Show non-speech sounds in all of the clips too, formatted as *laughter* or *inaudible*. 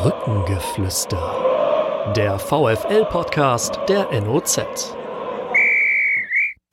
Brückengeflüster. Der VFL-Podcast der NOZ.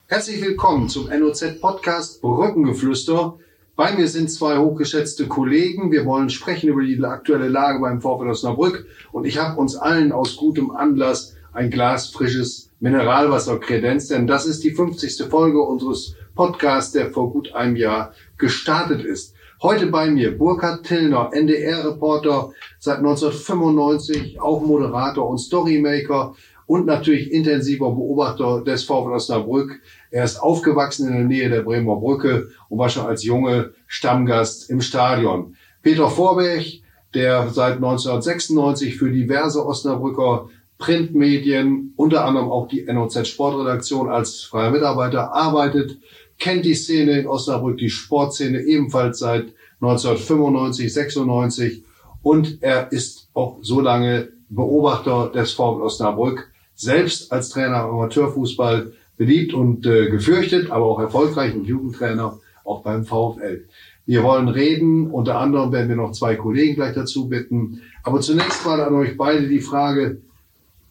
Herzlich willkommen zum NOZ-Podcast Brückengeflüster. Bei mir sind zwei hochgeschätzte Kollegen. Wir wollen sprechen über die aktuelle Lage beim VfL Osnabrück. Und ich habe uns allen aus gutem Anlass ein Glas frisches Mineralwasser kredenzt, denn das ist die 50. Folge unseres Podcasts, der vor gut einem Jahr gestartet ist. Heute bei mir Burkhard Tillner, NDR-Reporter seit 1995, auch Moderator und Storymaker und natürlich intensiver Beobachter des VfL Osnabrück. Er ist aufgewachsen in der Nähe der Bremer Brücke und war schon als Junge Stammgast im Stadion. Peter Vorberg, der seit 1996 für diverse Osnabrücker Printmedien, unter anderem auch die NOZ Sportredaktion als freier Mitarbeiter arbeitet, kennt die Szene in Osnabrück, die Sportszene ebenfalls seit 1995, 96 und er ist auch so lange Beobachter des VfL Osnabrück, selbst als Trainer Amateurfußball beliebt und äh, gefürchtet, aber auch erfolgreich und Jugendtrainer auch beim VfL. Wir wollen reden, unter anderem werden wir noch zwei Kollegen gleich dazu bitten. Aber zunächst mal an euch beide die Frage,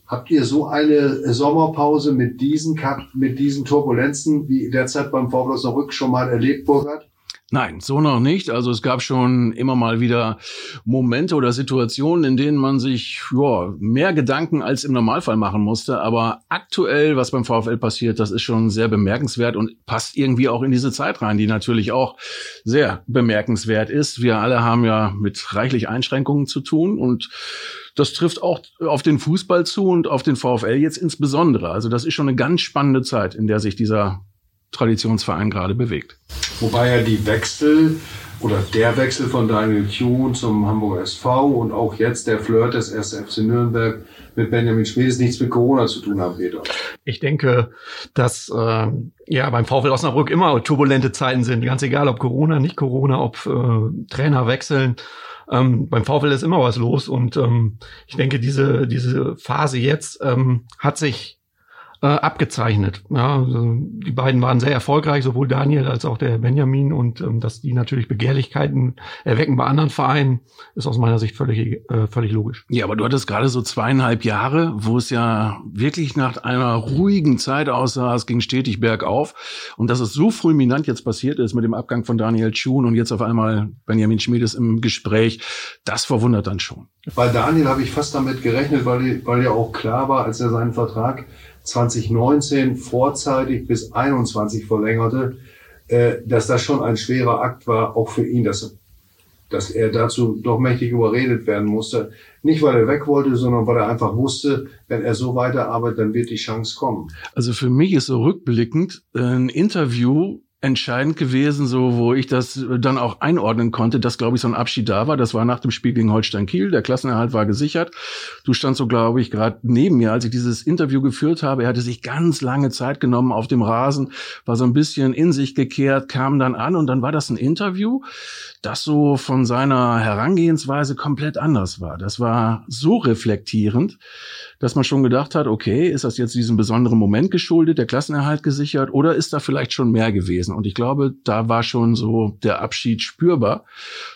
Habt ihr so eine Sommerpause mit diesen, mit diesen Turbulenzen wie derzeit beim VfL Osnabrück schon mal erlebt, Burkhard? Nein, so noch nicht. Also es gab schon immer mal wieder Momente oder Situationen, in denen man sich ja, mehr Gedanken als im Normalfall machen musste. Aber aktuell, was beim VfL passiert, das ist schon sehr bemerkenswert und passt irgendwie auch in diese Zeit rein, die natürlich auch sehr bemerkenswert ist. Wir alle haben ja mit reichlich Einschränkungen zu tun und das trifft auch auf den Fußball zu und auf den VfL jetzt insbesondere. Also das ist schon eine ganz spannende Zeit, in der sich dieser Traditionsverein gerade bewegt. Wobei ja die Wechsel oder der Wechsel von Daniel Thune zum Hamburger SV und auch jetzt der Flirt des 1. FC Nürnberg mit Benjamin Schmiedes nichts mit Corona zu tun haben, Peter. Ich denke, dass äh, ja beim VfL Osnabrück immer turbulente Zeiten sind, ganz egal ob Corona, nicht Corona, ob äh, Trainer wechseln. Ähm, beim VfL ist immer was los und ähm, ich denke, diese, diese Phase jetzt ähm, hat sich äh, abgezeichnet. Ja, also die beiden waren sehr erfolgreich, sowohl Daniel als auch der Benjamin und ähm, dass die natürlich Begehrlichkeiten erwecken bei anderen Vereinen, ist aus meiner Sicht völlig, äh, völlig logisch. Ja, aber du hattest gerade so zweieinhalb Jahre, wo es ja wirklich nach einer ruhigen Zeit aussah, es ging stetig bergauf und dass es so fulminant jetzt passiert ist mit dem Abgang von Daniel Schuhn und jetzt auf einmal Benjamin Schmiedes im Gespräch, das verwundert dann schon. Bei Daniel habe ich fast damit gerechnet, weil, weil ja auch klar war, als er seinen Vertrag 2019 vorzeitig bis 21 verlängerte, äh, dass das schon ein schwerer Akt war, auch für ihn, dass, dass er dazu doch mächtig überredet werden musste. Nicht, weil er weg wollte, sondern weil er einfach wusste, wenn er so weiterarbeitet, dann wird die Chance kommen. Also für mich ist so rückblickend ein Interview entscheidend gewesen, so wo ich das dann auch einordnen konnte, dass glaube ich so ein Abschied da war. Das war nach dem Spiel gegen Holstein Kiel. Der Klassenerhalt war gesichert. Du standst so glaube ich gerade neben mir, als ich dieses Interview geführt habe. Er hatte sich ganz lange Zeit genommen auf dem Rasen, war so ein bisschen in sich gekehrt, kam dann an und dann war das ein Interview, das so von seiner Herangehensweise komplett anders war. Das war so reflektierend, dass man schon gedacht hat, okay, ist das jetzt diesem besonderen Moment geschuldet, der Klassenerhalt gesichert oder ist da vielleicht schon mehr gewesen? Und ich glaube, da war schon so der Abschied spürbar.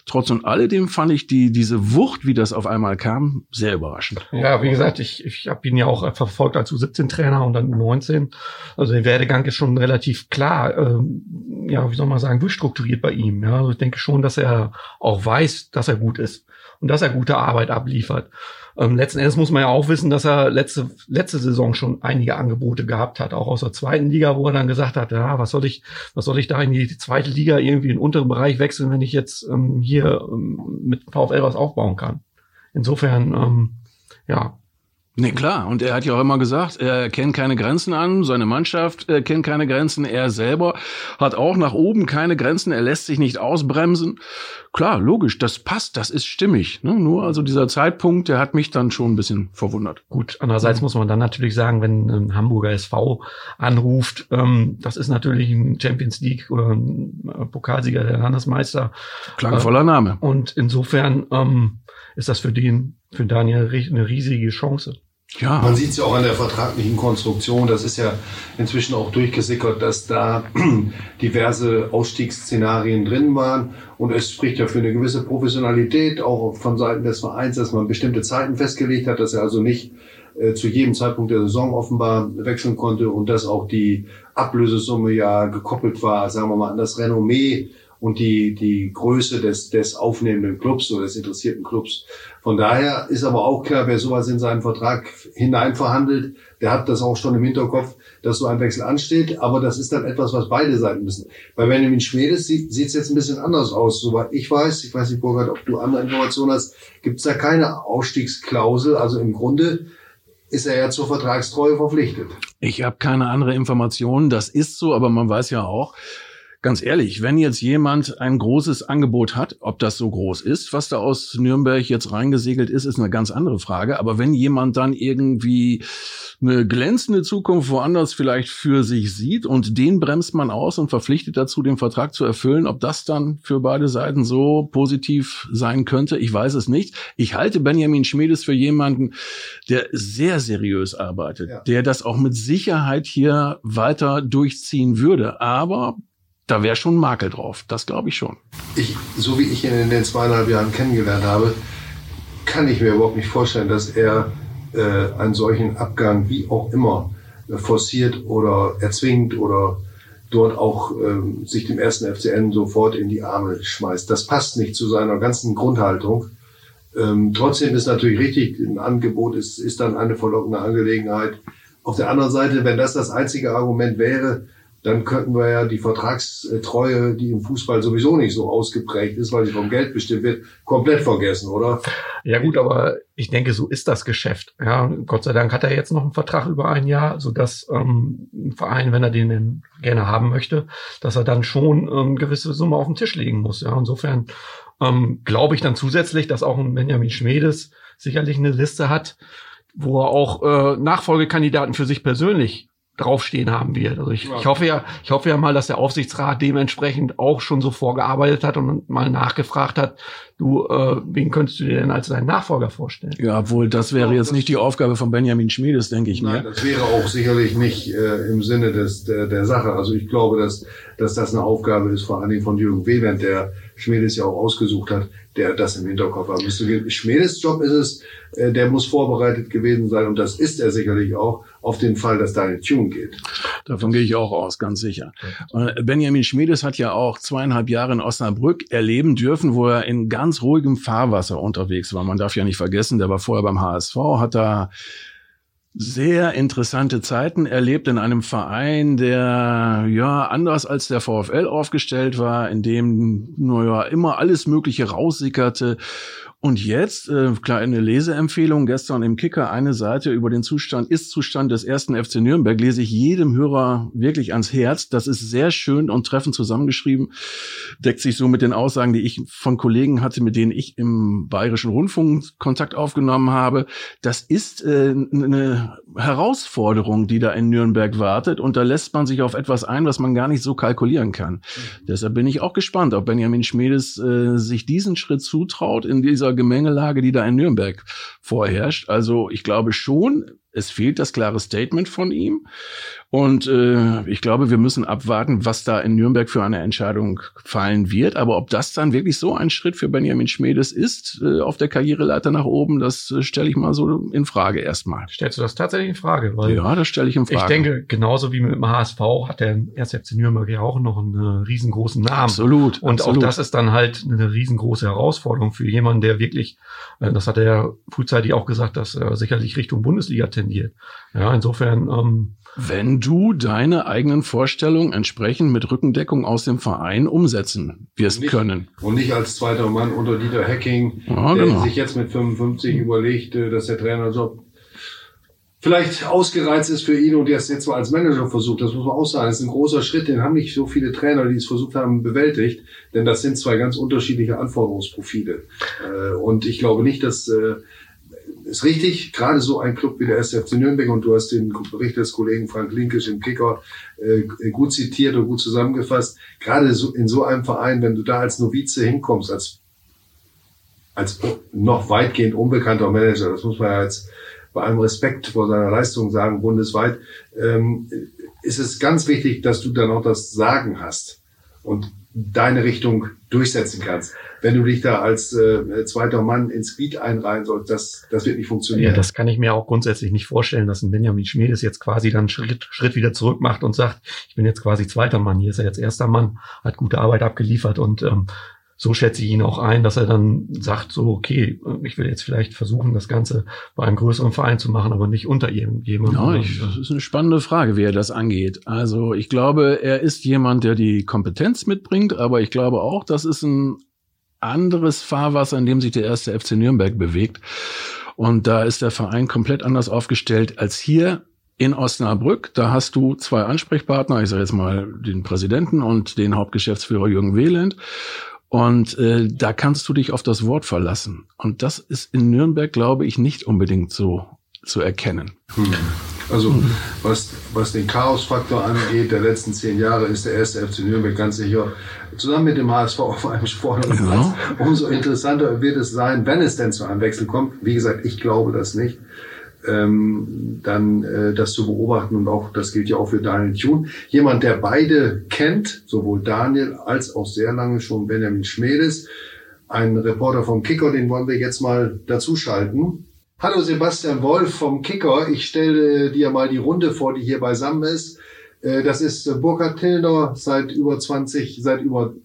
Trotz und alledem fand ich die, diese Wucht, wie das auf einmal kam, sehr überraschend. Ja, wie gesagt, ich, ich habe ihn ja auch verfolgt als U17-Trainer und dann U19. Also der Werdegang ist schon relativ klar, ähm, ja, wie soll man sagen, durchstrukturiert bei ihm. Ja, also ich denke schon, dass er auch weiß, dass er gut ist und dass er gute Arbeit abliefert. Ähm, letzten Endes muss man ja auch wissen, dass er letzte, letzte Saison schon einige Angebote gehabt hat, auch aus der zweiten Liga, wo er dann gesagt hat, ja, was soll ich, was soll ich da in die zweite Liga irgendwie in den unteren Bereich wechseln, wenn ich jetzt ähm, hier ähm, mit VfL was aufbauen kann. Insofern, ähm, ja, Nee, klar. Und er hat ja auch immer gesagt, er kennt keine Grenzen an, seine Mannschaft äh, kennt keine Grenzen, er selber hat auch nach oben keine Grenzen, er lässt sich nicht ausbremsen. Klar, logisch, das passt, das ist stimmig. Ne? Nur also dieser Zeitpunkt, der hat mich dann schon ein bisschen verwundert. Gut, andererseits muss man dann natürlich sagen, wenn ein Hamburger SV anruft, ähm, das ist natürlich ein Champions League oder ein äh, Pokalsieger, der Landesmeister. Klangvoller Name. Und insofern ähm, ist das für den, für Daniel eine riesige Chance. Ja. Man sieht es ja auch an der vertraglichen Konstruktion. Das ist ja inzwischen auch durchgesickert, dass da *clears throat* diverse Ausstiegsszenarien drin waren. Und es spricht ja für eine gewisse Professionalität, auch von Seiten des Vereins, dass man bestimmte Zeiten festgelegt hat, dass er also nicht äh, zu jedem Zeitpunkt der Saison offenbar wechseln konnte und dass auch die Ablösesumme ja gekoppelt war, sagen wir mal, an das Renommee und die, die Größe des, des aufnehmenden Clubs oder des interessierten Clubs. Von daher ist aber auch klar, wer sowas in seinen Vertrag hineinverhandelt, der hat das auch schon im Hinterkopf, dass so ein Wechsel ansteht. Aber das ist dann etwas, was beide Seiten müssen. Bei Benjamin Schmedes sieht es jetzt ein bisschen anders aus. Soweit ich weiß, ich weiß nicht, Burkhard, ob du andere Informationen hast, gibt es da keine Ausstiegsklausel. Also im Grunde ist er ja zur Vertragstreue verpflichtet. Ich habe keine andere Information. Das ist so, aber man weiß ja auch, ganz ehrlich, wenn jetzt jemand ein großes Angebot hat, ob das so groß ist, was da aus Nürnberg jetzt reingesegelt ist, ist eine ganz andere Frage. Aber wenn jemand dann irgendwie eine glänzende Zukunft woanders vielleicht für sich sieht und den bremst man aus und verpflichtet dazu, den Vertrag zu erfüllen, ob das dann für beide Seiten so positiv sein könnte, ich weiß es nicht. Ich halte Benjamin Schmedes für jemanden, der sehr seriös arbeitet, ja. der das auch mit Sicherheit hier weiter durchziehen würde. Aber da wäre schon ein Makel drauf. Das glaube ich schon. Ich, so wie ich ihn in den zweieinhalb Jahren kennengelernt habe, kann ich mir überhaupt nicht vorstellen, dass er äh, einen solchen Abgang wie auch immer äh, forciert oder erzwingt oder dort auch äh, sich dem ersten FCN sofort in die Arme schmeißt. Das passt nicht zu seiner ganzen Grundhaltung. Ähm, trotzdem ist natürlich richtig, ein Angebot ist, ist dann eine verlockende Angelegenheit. Auf der anderen Seite, wenn das das einzige Argument wäre, dann könnten wir ja die Vertragstreue, die im Fußball sowieso nicht so ausgeprägt ist, weil sie vom Geld bestimmt wird, komplett vergessen, oder? Ja gut, aber ich denke, so ist das Geschäft. Ja, Gott sei Dank hat er jetzt noch einen Vertrag über ein Jahr, so dass ähm, ein Verein, wenn er den gerne haben möchte, dass er dann schon ähm, gewisse Summe auf den Tisch legen muss. Ja, insofern ähm, glaube ich dann zusätzlich, dass auch ein Benjamin Schmedes sicherlich eine Liste hat, wo er auch äh, Nachfolgekandidaten für sich persönlich draufstehen haben wird. Also ich, ja. ich hoffe ja, ich hoffe ja mal, dass der Aufsichtsrat dementsprechend auch schon so vorgearbeitet hat und mal nachgefragt hat, du, äh, wen könntest du dir denn als deinen Nachfolger vorstellen? Ja, obwohl das wäre jetzt nicht die Aufgabe von Benjamin Schmiedes, denke ich Nein, mir. Das wäre auch sicherlich nicht äh, im Sinne des der, der Sache. Also ich glaube, dass dass das eine Aufgabe ist, vor allen Dingen von Jürgen Wehland, der Schmiedes ja auch ausgesucht hat, der das im Hinterkopf haben müsste. Schmiedes Job ist es, äh, der muss vorbereitet gewesen sein und das ist er sicherlich auch auf den Fall, dass da eine Tune geht. Davon gehe ich auch aus, ganz sicher. Äh, Benjamin Schmiedes hat ja auch zweieinhalb Jahre in Osnabrück erleben dürfen, wo er in ganz ruhigem Fahrwasser unterwegs war. Man darf ja nicht vergessen, der war vorher beim HSV, hat da sehr interessante Zeiten erlebt in einem Verein, der ja anders als der VfL aufgestellt war, in dem nur ja immer alles Mögliche raussickerte und jetzt, äh, kleine Leseempfehlung, gestern im Kicker eine Seite über den Zustand, Ist-Zustand des ersten FC Nürnberg, lese ich jedem Hörer wirklich ans Herz. Das ist sehr schön und treffend zusammengeschrieben, deckt sich so mit den Aussagen, die ich von Kollegen hatte, mit denen ich im Bayerischen Rundfunk Kontakt aufgenommen habe. Das ist äh, eine Herausforderung, die da in Nürnberg wartet und da lässt man sich auf etwas ein, was man gar nicht so kalkulieren kann. Mhm. Deshalb bin ich auch gespannt, ob Benjamin Schmedes äh, sich diesen Schritt zutraut in dieser dieser Gemengelage, die da in Nürnberg vorherrscht. Also ich glaube schon, es fehlt das klare Statement von ihm. Und äh, ich glaube, wir müssen abwarten, was da in Nürnberg für eine Entscheidung fallen wird. Aber ob das dann wirklich so ein Schritt für Benjamin Schmedes ist, äh, auf der Karriereleiter nach oben, das äh, stelle ich mal so in Frage erstmal. Stellst du das tatsächlich in Frage? Weil ja, das stelle ich in Frage. Ich denke, genauso wie mit dem HSV hat der 1. FC Nürnberg ja auch noch einen riesengroßen Namen. Absolut. Und absolut. auch das ist dann halt eine riesengroße Herausforderung für jemanden, der wirklich, äh, das hat er ja frühzeitig auch gesagt, dass er sicherlich Richtung Bundesliga tendiert. Ja, insofern. Ähm, Wenn du deine eigenen Vorstellungen entsprechend mit Rückendeckung aus dem Verein umsetzen wirst nicht, können. Und nicht als zweiter Mann unter Dieter Hacking, ja, der genau. sich jetzt mit 55 überlegt, äh, dass der Trainerjob vielleicht ausgereizt ist für ihn und der es jetzt mal als Manager versucht. Das muss man auch sagen. Das ist ein großer Schritt, den haben nicht so viele Trainer, die es versucht haben, bewältigt. Denn das sind zwei ganz unterschiedliche Anforderungsprofile. Äh, und ich glaube nicht, dass äh, ist richtig, gerade so ein Club wie der SFC Nürnberg und du hast den Bericht des Kollegen Frank Linkisch im Kicker äh, gut zitiert und gut zusammengefasst. Gerade so in so einem Verein, wenn du da als Novize hinkommst, als als noch weitgehend unbekannter Manager, das muss man ja jetzt bei allem Respekt vor seiner Leistung sagen, bundesweit, ähm, ist es ganz wichtig, dass du dann auch das Sagen hast und deine Richtung durchsetzen kannst. Wenn du dich da als äh, zweiter Mann ins Glied einreihen sollst, das, das wird nicht funktionieren. Ja, das kann ich mir auch grundsätzlich nicht vorstellen, dass ein Benjamin Schmiedes jetzt quasi dann Schritt, Schritt wieder zurück macht und sagt, ich bin jetzt quasi zweiter Mann, hier ist er jetzt erster Mann, hat gute Arbeit abgeliefert und ähm, so schätze ich ihn auch ein, dass er dann sagt, so, okay, ich will jetzt vielleicht versuchen, das Ganze bei einem größeren Verein zu machen, aber nicht unter irgendjemandem. Ja, ich, das ist eine spannende Frage, wie er das angeht. Also ich glaube, er ist jemand, der die Kompetenz mitbringt, aber ich glaube auch, das ist ein anderes Fahrwasser, in dem sich der erste FC Nürnberg bewegt. Und da ist der Verein komplett anders aufgestellt als hier in Osnabrück. Da hast du zwei Ansprechpartner, ich sage jetzt mal den Präsidenten und den Hauptgeschäftsführer Jürgen Wehland. Und äh, da kannst du dich auf das Wort verlassen. Und das ist in Nürnberg, glaube ich, nicht unbedingt so zu erkennen. Hm. Also was, was den Chaosfaktor angeht, der letzten zehn Jahre ist der erste FC Nürnberg ganz sicher zusammen mit dem HSV auf einem sportlichen Platz. Ja. Umso interessanter wird es sein, wenn es denn zu einem Wechsel kommt. Wie gesagt, ich glaube das nicht ähm, dann äh, das zu beobachten und auch das gilt ja auch für Daniel Thun. Jemand, der beide kennt, sowohl Daniel als auch sehr lange schon Benjamin Schmedes, ein Reporter vom Kicker, den wollen wir jetzt mal dazuschalten. Hallo Sebastian Wolf vom Kicker. Ich stelle dir mal die Runde vor, die hier beisammen ist. Äh, das ist Burkhard Tillner seit über 20, seit über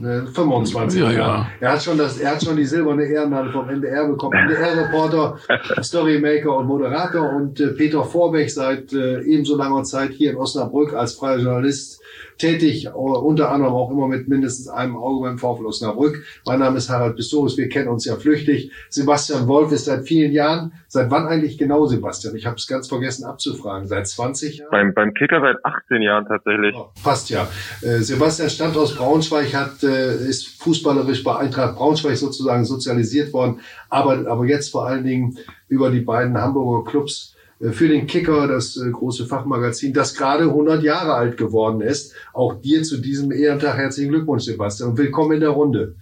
25 ja, ja. Er hat schon das, er hat schon die silberne Ehrenhalle vom NDR bekommen. NDR-Reporter, *laughs* Storymaker und Moderator und äh, Peter Vorbech seit äh, ebenso langer Zeit hier in Osnabrück als freier Journalist tätig, unter anderem auch immer mit mindestens einem Auge beim VfL Osnabrück. Mein Name ist Harald Pistorius, wir kennen uns ja flüchtig. Sebastian Wolf ist seit vielen Jahren, seit wann eigentlich genau, Sebastian? Ich habe es ganz vergessen abzufragen. Seit 20 Jahren? Beim, beim Kicker seit 18 Jahren tatsächlich. Oh, passt ja. Äh, Sebastian stammt aus Braunschweig, hat, äh, ist fußballerisch bei Eintracht Braunschweig sozusagen sozialisiert worden, aber, aber jetzt vor allen Dingen über die beiden Hamburger Clubs äh, für den Kicker, das äh, große Fachmagazin, das gerade 100 Jahre alt geworden ist. Auch dir zu diesem Ehrentag herzlichen Glückwunsch, Sebastian, und willkommen in der Runde.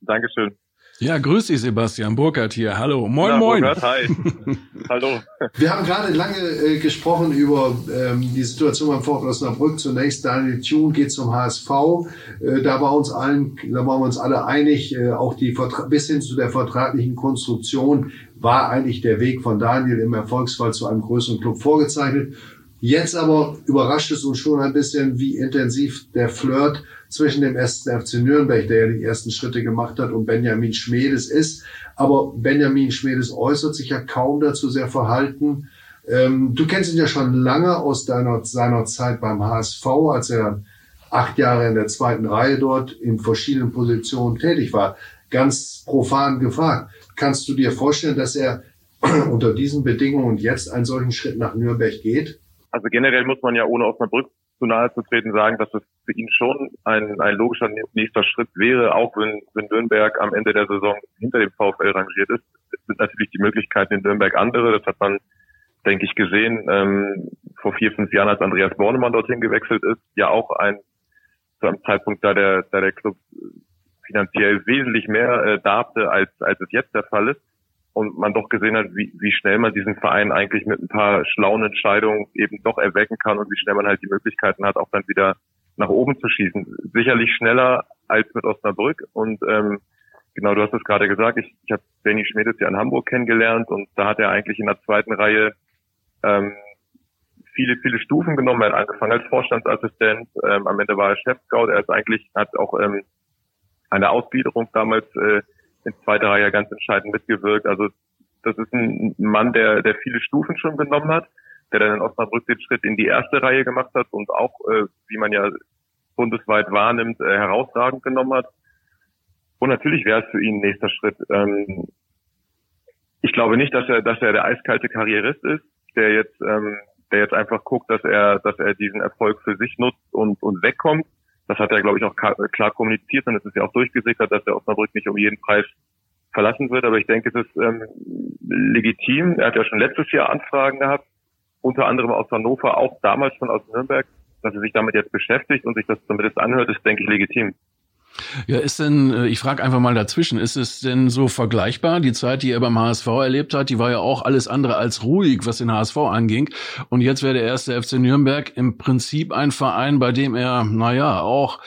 Dankeschön. Ja, grüß dich, Sebastian Burkhardt hier. Hallo. Moin, ja, moin. Burkhard, hi. *laughs* Hallo. Wir haben gerade lange äh, gesprochen über ähm, die Situation beim VfL Osnabrück. Zunächst Daniel Thune geht zum HSV. Äh, da war uns allen, da waren wir uns alle einig, äh, auch die bis hin zu der vertraglichen Konstruktion war eigentlich der Weg von Daniel im Erfolgsfall zu einem größeren Club vorgezeichnet. Jetzt aber überrascht es uns schon ein bisschen, wie intensiv der Flirt zwischen dem ersten FC Nürnberg, der ja die ersten Schritte gemacht hat, und Benjamin Schmedes ist. Aber Benjamin Schmedes äußert sich ja kaum dazu sehr verhalten. Ähm, du kennst ihn ja schon lange aus deiner, seiner Zeit beim HSV, als er acht Jahre in der zweiten Reihe dort in verschiedenen Positionen tätig war. Ganz profan gefragt. Kannst du dir vorstellen, dass er *clears throat* unter diesen Bedingungen jetzt einen solchen Schritt nach Nürnberg geht? Also generell muss man ja ohne Osnabrück zu nahe zu treten sagen, dass es für ihn schon ein, ein logischer nächster Schritt wäre, auch wenn, wenn Nürnberg am Ende der Saison hinter dem VfL rangiert ist, sind natürlich die Möglichkeiten in Nürnberg andere. Das hat man, denke ich, gesehen ähm, vor vier, fünf Jahren, als Andreas Bornemann dorthin gewechselt ist, ja auch ein zu einem Zeitpunkt, da der, da der Club finanziell wesentlich mehr äh, darbte, als, als es jetzt der Fall ist und man doch gesehen hat, wie, wie schnell man diesen Verein eigentlich mit ein paar schlauen Entscheidungen eben doch erwecken kann und wie schnell man halt die Möglichkeiten hat, auch dann wieder nach oben zu schießen. Sicherlich schneller als mit Osnabrück und ähm, genau, du hast es gerade gesagt, ich, ich habe Danny Schmedes ja in Hamburg kennengelernt und da hat er eigentlich in der zweiten Reihe ähm, viele, viele Stufen genommen. Er hat angefangen als Vorstandsassistent, ähm, am Ende war er Chef-Scout, er ist eigentlich, hat auch ähm, eine Ausgliederung damals äh, in zweiter Reihe ganz entscheidend mitgewirkt. Also das ist ein Mann, der, der viele Stufen schon genommen hat, der dann in Osnabrück den Schritt in die erste Reihe gemacht hat und auch, äh, wie man ja bundesweit wahrnimmt, äh, herausragend genommen hat. Und natürlich wäre es für ihn ein nächster Schritt. Ähm, ich glaube nicht, dass er, dass er der eiskalte Karrierist ist, der jetzt, ähm, der jetzt einfach guckt, dass er, dass er diesen Erfolg für sich nutzt und, und wegkommt, das hat er, glaube ich, auch klar kommuniziert und es ist ja auch durchgesickert, dass der Osnabrück nicht um jeden Preis verlassen wird. Aber ich denke, es ist ähm, legitim. Er hat ja schon letztes Jahr Anfragen gehabt, unter anderem aus Hannover, auch damals schon aus Nürnberg, dass er sich damit jetzt beschäftigt und sich das zumindest anhört, ist, denke ich, legitim. Ja, ist denn, äh, ich frage einfach mal dazwischen, ist es denn so vergleichbar? Die Zeit, die er beim HSV erlebt hat, die war ja auch alles andere als ruhig, was den HSV anging. Und jetzt wäre der erste FC Nürnberg im Prinzip ein Verein, bei dem er, naja, auch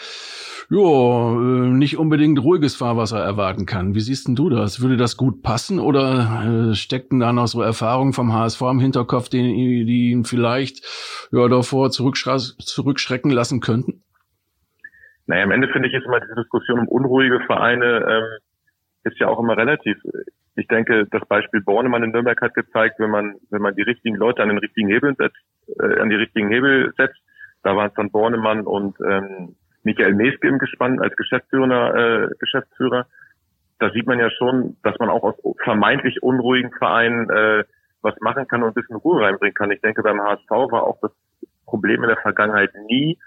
ja, äh, nicht unbedingt ruhiges Fahrwasser erwarten kann. Wie siehst denn du das? Würde das gut passen oder äh, steckten da noch so Erfahrungen vom HSV im Hinterkopf, die, die ihn vielleicht ja, davor zurückschrecken lassen könnten? Naja, am Ende finde ich, ist immer diese Diskussion um unruhige Vereine, ähm, ist ja auch immer relativ. Ich denke, das Beispiel Bornemann in Nürnberg hat gezeigt, wenn man, wenn man die richtigen Leute an den richtigen Hebeln setzt, äh, an die richtigen Hebel setzt, da waren es dann Bornemann und ähm, Michael Meske im Gespann als Geschäftsführer, äh, Geschäftsführer. Da sieht man ja schon, dass man auch aus vermeintlich unruhigen Vereinen äh, was machen kann und ein bisschen Ruhe reinbringen kann. Ich denke, beim HSV war auch das Problem in der Vergangenheit nie,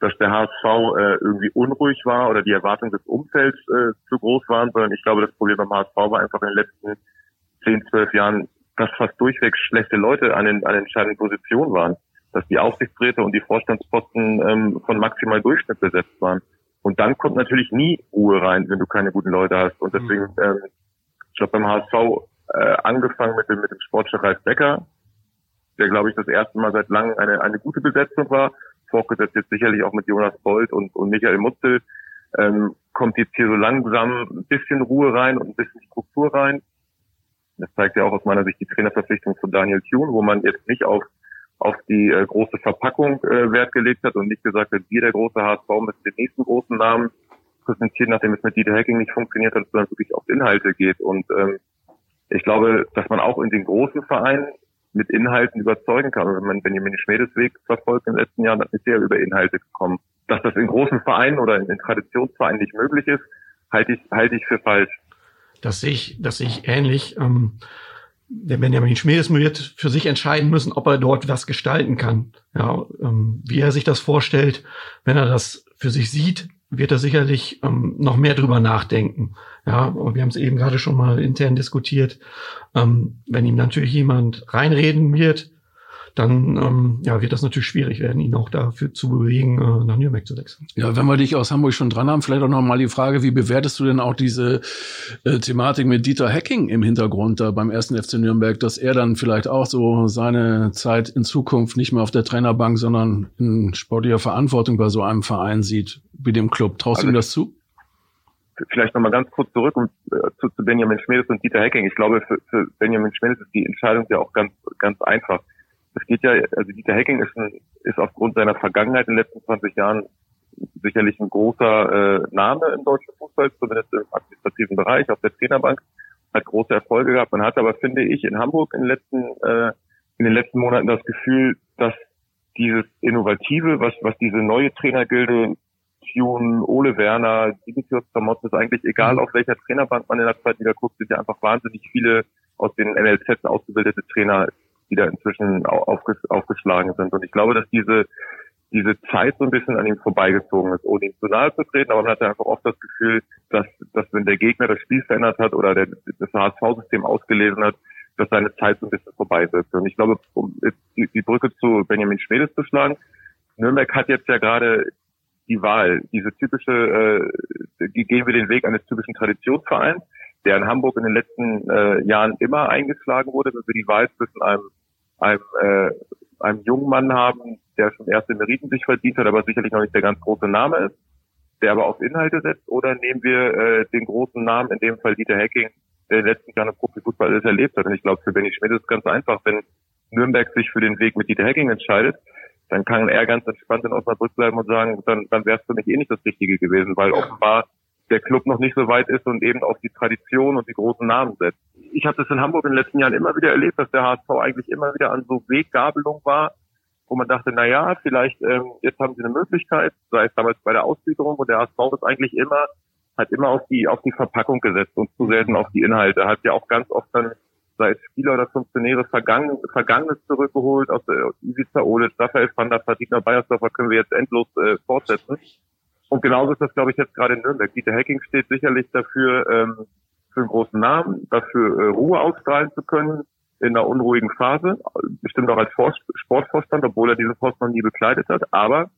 dass der HSV äh, irgendwie unruhig war oder die Erwartungen des Umfelds äh, zu groß waren, sondern ich glaube, das Problem beim HSV war einfach in den letzten zehn, zwölf Jahren, dass fast durchweg schlechte Leute an den, an den entscheidenden Positionen waren, dass die Aufsichtsräte und die Vorstandsposten ähm, von maximal Durchschnitt besetzt waren. Und dann kommt natürlich nie Ruhe rein, wenn du keine guten Leute hast. Und deswegen, mhm. ähm, ich glaube, beim HSV äh, angefangen mit dem, mit dem Sportchef Ralf Becker, der, glaube ich, das erste Mal seit langem eine, eine gute Besetzung war, fortgesetzt jetzt sicherlich auch mit Jonas Bolt und, und Michael Mutzel, ähm, kommt jetzt hier so langsam ein bisschen Ruhe rein und ein bisschen Struktur rein. Das zeigt ja auch aus meiner Sicht die Trainerverpflichtung von Daniel Thune, wo man jetzt nicht auf, auf die äh, große Verpackung äh, Wert gelegt hat und nicht gesagt hat, wir der große HSV müssen den nächsten großen Namen präsentieren, nachdem es mit Dieter Hacking nicht funktioniert hat, sondern wirklich auf Inhalte geht. Und ähm, ich glaube, dass man auch in den großen Vereinen mit Inhalten überzeugen kann. Wenn man Benjamin Schmedes Weg verfolgt in den letzten Jahren, dann ist er über Inhalte gekommen. Dass das in großen Vereinen oder in, in Traditionsvereinen nicht möglich ist, halte ich, halte ich für falsch. Das sehe ich, das sehe ich ähnlich. Ähm, der Benjamin Schmedes wird für sich entscheiden müssen, ob er dort was gestalten kann. Ja, ähm, wie er sich das vorstellt, wenn er das für sich sieht, wird er sicherlich ähm, noch mehr drüber nachdenken. Ja, wir haben es eben gerade schon mal intern diskutiert. Ähm, wenn ihm natürlich jemand reinreden wird, dann ähm, ja, wird das natürlich schwierig werden, ihn auch dafür zu bewegen, äh, nach Nürnberg zu wechseln. Ja, wenn wir dich aus Hamburg schon dran haben, vielleicht auch noch mal die Frage, wie bewertest du denn auch diese äh, Thematik mit Dieter Hecking im Hintergrund da beim ersten FC Nürnberg, dass er dann vielleicht auch so seine Zeit in Zukunft nicht mehr auf der Trainerbank, sondern in sportlicher Verantwortung bei so einem Verein sieht, wie dem Club. Traust also, du ihm das zu? Vielleicht noch mal ganz kurz zurück und, äh, zu, zu Benjamin Schmedes und Dieter Hecking. Ich glaube, für, für Benjamin Schmedes ist die Entscheidung ja auch ganz, ganz einfach es geht ja, also Dieter Hecking ist, ein, ist aufgrund seiner Vergangenheit in den letzten 20 Jahren sicherlich ein großer äh, Name im deutschen Fußball, zumindest im administrativen Bereich, auf der Trainerbank, hat große Erfolge gehabt. Man hat aber, finde ich, in Hamburg in den letzten, äh, in den letzten Monaten das Gefühl, dass dieses Innovative, was, was diese neue Trainergilde Tune, Ole Werner, Dimitrios Zamot, ist eigentlich egal, auf welcher Trainerbank man in der Zeit wieder guckt, sind ja einfach wahnsinnig viele aus den NLZ ausgebildete Trainer die da inzwischen aufges aufgeschlagen sind. Und ich glaube, dass diese, diese Zeit so ein bisschen an ihm vorbeigezogen ist, ohne ihm zu nahe zu treten, aber man hatte einfach oft das Gefühl, dass, dass wenn der Gegner das Spiel verändert hat oder der, das HSV-System ausgelesen hat, dass seine Zeit so ein bisschen vorbei wird. Und ich glaube, um die, die Brücke zu Benjamin Schmedes zu schlagen, Nürnberg hat jetzt ja gerade die Wahl, diese typische, äh, gehen wir den Weg eines typischen Traditionsvereins, der in Hamburg in den letzten äh, Jahren immer eingeschlagen wurde, wenn wir die Wahl zwischen einem, einem, äh, einem jungen Mann haben, der schon erste Meriten sich verdient hat, aber sicherlich noch nicht der ganz große Name ist, der aber auf Inhalte setzt, oder nehmen wir äh, den großen Namen, in dem Fall Dieter Hacking, der in den letzten Jahren im Profifußball alles erlebt hat. Und ich glaube, für Benny Schmidt ist es ganz einfach, wenn Nürnberg sich für den Weg mit Dieter Hacking entscheidet, dann kann er ganz entspannt in Osnabrück bleiben und sagen, dann, dann wäre es für mich eh nicht das Richtige gewesen, weil offenbar der Club noch nicht so weit ist und eben auf die Tradition und die großen Namen setzt. Ich habe das in Hamburg in den letzten Jahren immer wieder erlebt, dass der HSV eigentlich immer wieder an so Weggabelung war, wo man dachte, na ja, vielleicht ähm, jetzt haben sie eine Möglichkeit, sei es damals bei der Ausgliederung, und der HSV ist eigentlich immer hat immer auf die auf die Verpackung gesetzt und zu selten auf die Inhalte. Hat ja auch ganz oft dann sei es Spieler oder Funktionäre vergangen, Vergangenes zurückgeholt aus der Ivica Olic, Raphael van der Fatigner Beiersdorfer können wir jetzt endlos äh, fortsetzen. Und genauso ist das, glaube ich, jetzt gerade in Nürnberg. Dieter Hacking steht sicherlich dafür, ähm, für einen großen Namen, dafür äh, Ruhe ausstrahlen zu können in einer unruhigen Phase, bestimmt auch als Sportvorstand, obwohl er diesen Post noch nie bekleidet hat. Aber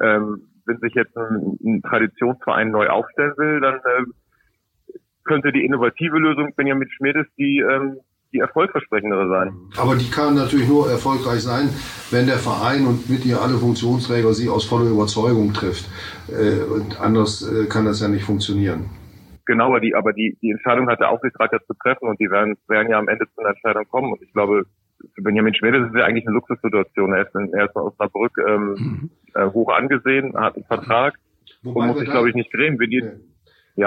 ähm, wenn sich jetzt ein, ein Traditionsverein neu aufstellen will, dann äh, könnte die innovative Lösung Benjamin Schmiedes die ähm, die erfolgversprechendere sein. Aber die kann natürlich nur erfolgreich sein, wenn der Verein und mit ihr alle Funktionsträger sie aus voller Überzeugung trifft. Äh, und anders äh, kann das ja nicht funktionieren. Genau, aber die, aber die, die Entscheidung hat der Aufsichtsrat ja zu treffen und die werden, werden ja am Ende zu einer Entscheidung kommen. Und ich glaube, für Benjamin Schmidt ist es ja eigentlich eine Luxussituation. Er ist in, er ist in Osnabrück ähm, mhm. äh, hoch angesehen, hat einen Vertrag Wobei und muss sich, glaube ich, nicht drehen. Wenn die, ja,